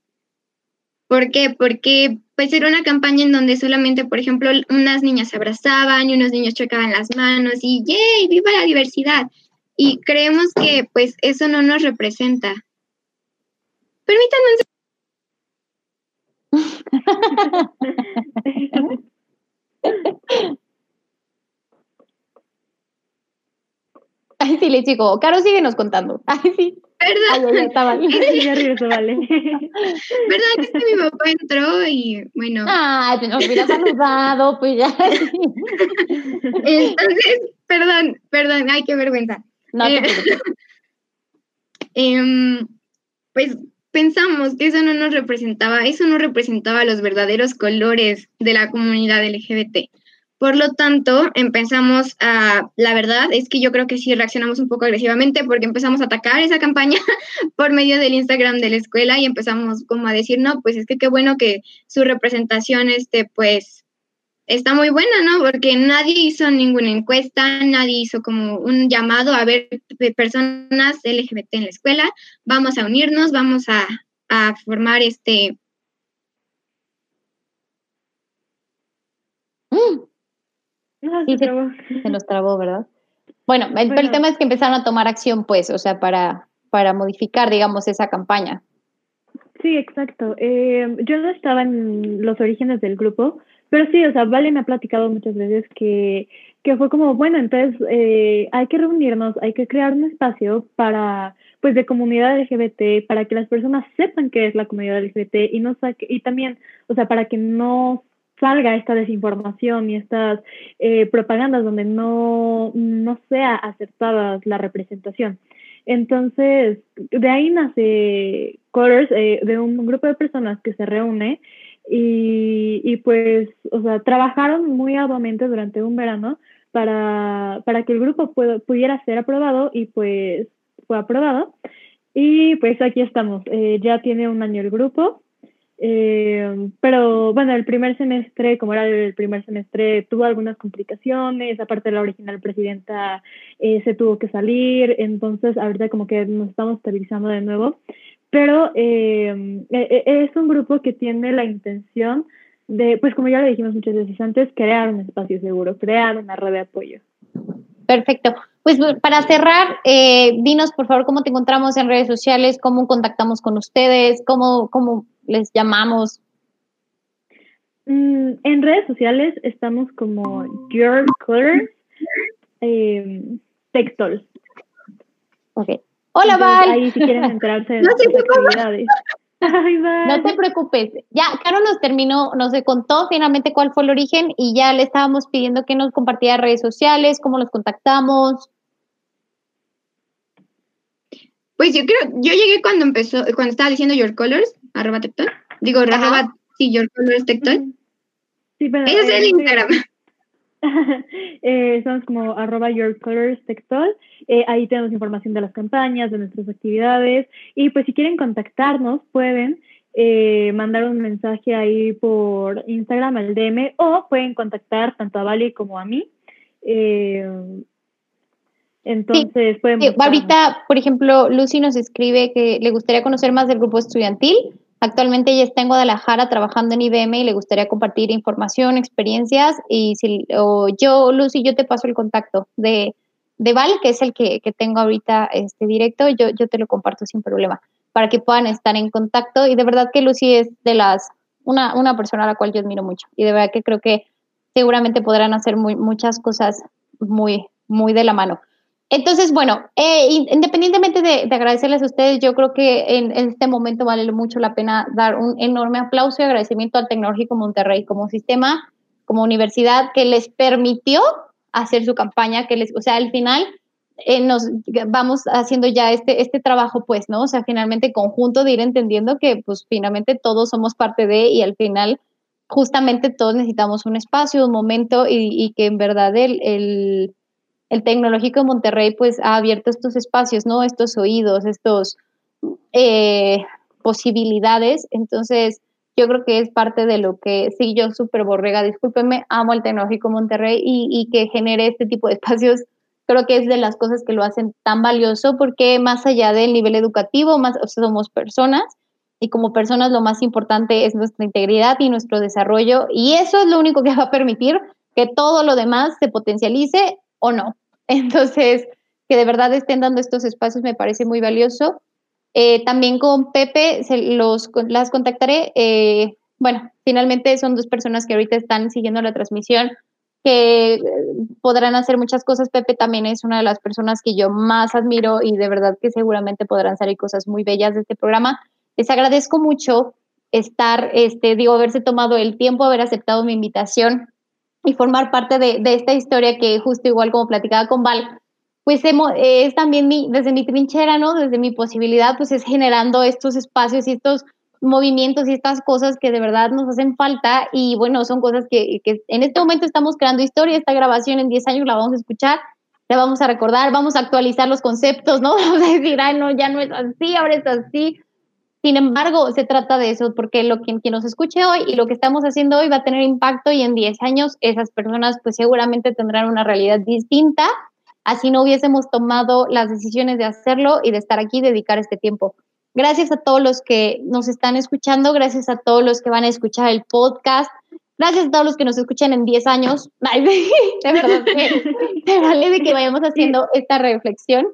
¿Por qué? Porque pues era una campaña en donde solamente, por ejemplo, unas niñas se abrazaban y unos niños chocaban las manos y ¡yay! ¡Viva la diversidad! Y creemos que pues eso no nos representa. Permítanme Ay, sí, le chico. Caro, síguenos contando. Ay, sí. ¿Verdad? Ay, ya vale. vale. ¿Verdad que mi papá entró y bueno? Ay, te nos hubiera saludado, pues ya. Entonces, perdón, perdón, ay, qué vergüenza. No eh, pues pensamos que eso no nos representaba, eso no representaba los verdaderos colores de la comunidad LGBT. Por lo tanto, empezamos a, la verdad es que yo creo que sí reaccionamos un poco agresivamente porque empezamos a atacar esa campaña por medio del Instagram de la escuela y empezamos como a decir, no, pues es que qué bueno que su representación, este, pues, está muy buena, ¿no? Porque nadie hizo ninguna encuesta, nadie hizo como un llamado a ver personas LGBT en la escuela, vamos a unirnos, vamos a, formar este... Mm. se, nos trabó, ¿verdad? Bueno, el, tema es que empezaron a tomar acción, pues, o sea, para, para modificar, digamos, esa campaña. Sí, exacto. Eh, yo no estaba en los orígenes del grupo, pero sí, o sea, Vale me ha platicado muchas veces que, que fue como, bueno, entonces eh, hay que reunirnos, hay que crear un espacio para, pues, de comunidad LGBT, para que las personas sepan qué es la comunidad LGBT y no saque, y también, o sea, para que no salga esta desinformación y estas eh, propagandas donde no, no sea aceptada la representación. Entonces, de ahí nace Colors, eh, de un grupo de personas que se reúne y, y pues, o sea, trabajaron muy arduamente durante un verano para, para que el grupo pudiera ser aprobado y pues fue aprobado. Y pues aquí estamos. Eh, ya tiene un año el grupo. Eh, pero bueno, el primer semestre, como era el primer semestre, tuvo algunas complicaciones, aparte la original presidenta eh, se tuvo que salir, entonces ahorita como que nos estamos estabilizando de nuevo, pero eh, es un grupo que tiene la intención de, pues como ya lo dijimos muchas veces antes, crear un espacio seguro, crear una red de apoyo. Perfecto. Pues para cerrar, dinos por favor cómo te encontramos en redes sociales, cómo contactamos con ustedes, cómo, cómo les llamamos? Mm, en redes sociales estamos como Your Colors eh, Textol. Ok. Hola, Val. Ahí si quieren enterarse de no actividades. No te preocupes. Ya, Caro nos terminó, nos contó finalmente cuál fue el origen y ya le estábamos pidiendo que nos compartiera redes sociales, cómo los contactamos. Pues yo creo, yo llegué cuando empezó, cuando estaba diciendo Your Colors, arroba Tectol. Digo, arroba, sí, Your Colors Tectol. Sí, pero. Ese es el Instagram. eh, somos como arroba Your Colors Tectol. Eh, ahí tenemos información de las campañas, de nuestras actividades. Y pues si quieren contactarnos, pueden eh, mandar un mensaje ahí por Instagram al DM o pueden contactar tanto a Vali como a mí. Entonces, ahorita, por ejemplo, Lucy nos escribe que le gustaría conocer más del grupo estudiantil. Actualmente ella está en Guadalajara trabajando en IBM y le gustaría compartir información, experiencias. Y si o yo, Lucy, yo te paso el contacto de, de Val, que es el que, que, tengo ahorita este directo, yo, yo te lo comparto sin problema, para que puedan estar en contacto. Y de verdad que Lucy es de las, una, una persona a la cual yo admiro mucho. Y de verdad que creo que seguramente podrán hacer muy, muchas cosas muy, muy de la mano. Entonces, bueno, eh, independientemente de, agradecerles a ustedes, yo creo que en, este momento vale mucho la pena dar un enorme aplauso y agradecimiento al Tecnológico Monterrey como sistema, como universidad que les permitió hacer su campaña, que les, o sea, al final eh, nos vamos haciendo ya este, este trabajo, pues, ¿no? O sea, finalmente conjunto de ir entendiendo que, pues, finalmente todos somos parte de y al final justamente todos necesitamos un espacio, un momento y, que en verdad el el Tecnológico de Monterrey pues ha abierto estos espacios, ¿no? Estos oídos, estos eh, posibilidades. Entonces, yo creo que es parte de lo que, sí, yo súper borrega, discúlpenme, amo el Tecnológico Monterrey y, y, que genere este tipo de espacios, creo que es de las cosas que lo hacen tan valioso porque más allá del nivel educativo, más somos personas y como personas lo más importante es nuestra integridad y nuestro desarrollo y eso es lo único que va a permitir que todo lo demás se potencialice o no. Entonces, que de verdad estén dando estos espacios me parece muy valioso. Eh, también con Pepe se los, las contactaré. Eh, bueno, finalmente son dos personas que ahorita están siguiendo la transmisión, que eh, podrán hacer muchas cosas. Pepe también es una de las personas que yo más admiro y de verdad que seguramente podrán salir cosas muy bellas de este programa. Les agradezco mucho estar, este, digo, haberse tomado el tiempo, haber aceptado mi invitación y formar parte de, esta historia que justo igual como platicaba con Val, pues es también mi, desde mi trinchera, ¿no? Desde mi posibilidad, pues es generando estos espacios y estos movimientos y estas cosas que de verdad nos hacen falta y bueno, son cosas que, que en este momento estamos creando historia, esta grabación en 10 años la vamos a escuchar, la vamos a recordar, vamos a actualizar los conceptos, ¿no? Vamos a decir, ay, no, ya no es así, ahora es así, sin embargo, se trata de eso, porque lo quien, quien nos escuche hoy y lo que estamos haciendo hoy va a tener impacto y en 10 años esas personas pues seguramente tendrán una realidad distinta, así no hubiésemos tomado las decisiones de hacerlo y de estar aquí y dedicar este tiempo. Gracias a todos los que nos están escuchando, gracias a todos los que van a escuchar el podcast, gracias a todos los que nos escuchan en 10 años. de verdad, que, vale de que vayamos haciendo esta reflexión.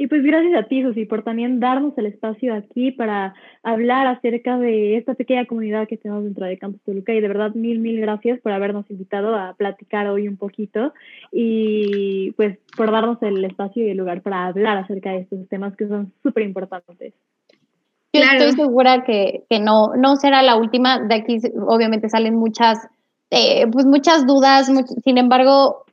Y pues gracias a ti, Susi, por también darnos el espacio aquí para hablar acerca de esta pequeña comunidad que tenemos dentro de Campus Toluca. Y de verdad, mil, mil gracias por habernos invitado a platicar hoy un poquito y pues por darnos el espacio y el lugar para hablar acerca de estos temas que son súper importantes. Yo estoy segura que, que, no, no será la última. De aquí obviamente salen muchas, eh, pues muchas dudas. sin embargo,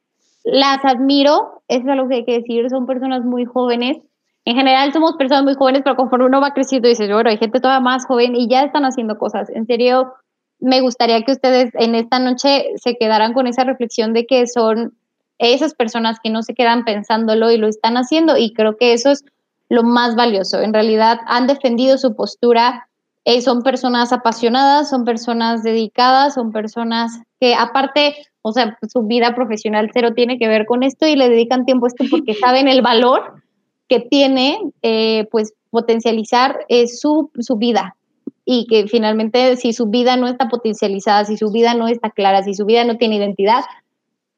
las admiro, eso es algo que hay que decir, son personas muy jóvenes. En general somos personas muy jóvenes, pero conforme uno va creciendo dices, bueno, hay gente todavía más joven y ya están haciendo cosas. En serio, me gustaría que ustedes en esta noche se quedaran con esa reflexión de que son esas personas que no se quedan pensándolo y lo están haciendo y creo que eso es lo más valioso. En realidad han defendido su postura, eh, son personas apasionadas, son personas dedicadas, son personas que aparte, o sea, su vida profesional cero tiene que ver con esto y le dedican tiempo a esto porque saben el valor que tiene, eh, pues, potencializar eh, su, su vida y que finalmente si su vida no está potencializada, si su vida no está clara, si su vida no tiene identidad,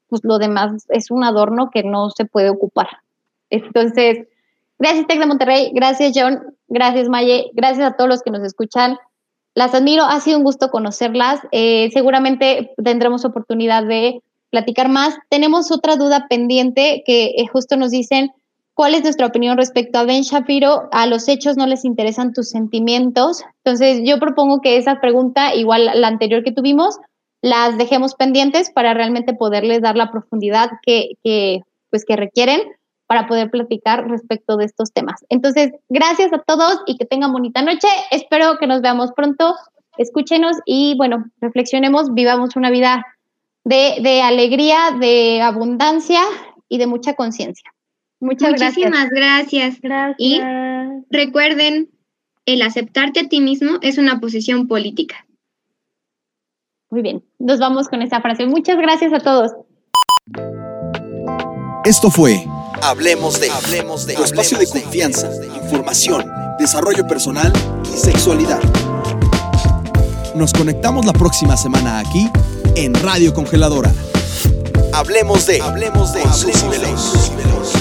pues lo demás es un adorno que no se puede ocupar. Entonces, gracias Tec de Monterrey, gracias John, gracias Maye, gracias a todos los que nos escuchan. Las admiro, ha sido un gusto conocerlas. Eh, seguramente tendremos oportunidad de platicar más. Tenemos otra duda pendiente que eh, justo nos dicen, ¿cuál es nuestra opinión respecto a Ben Shapiro? A los hechos no les interesan tus sentimientos. Entonces, yo propongo que esa pregunta, igual la anterior que tuvimos, las dejemos pendientes para realmente poderles dar la profundidad que, que, pues, que requieren para poder platicar respecto de estos temas. Entonces, gracias a todos y que tengan bonita noche. Espero que nos veamos pronto. Escúchenos y bueno, reflexionemos, vivamos una vida de, de alegría, de abundancia y de mucha conciencia. Muchas Muchísimas gracias. gracias. Y recuerden, el aceptarte a ti mismo es una posición política. Muy bien, nos vamos con esta frase. Muchas gracias a todos. Esto fue Hablemos de, Hablemos de tu espacio de confianza, información, desarrollo personal y sexualidad. Nos conectamos la próxima semana aquí en Radio Congeladora. Hablemos de, Hablemos de, Hablemos de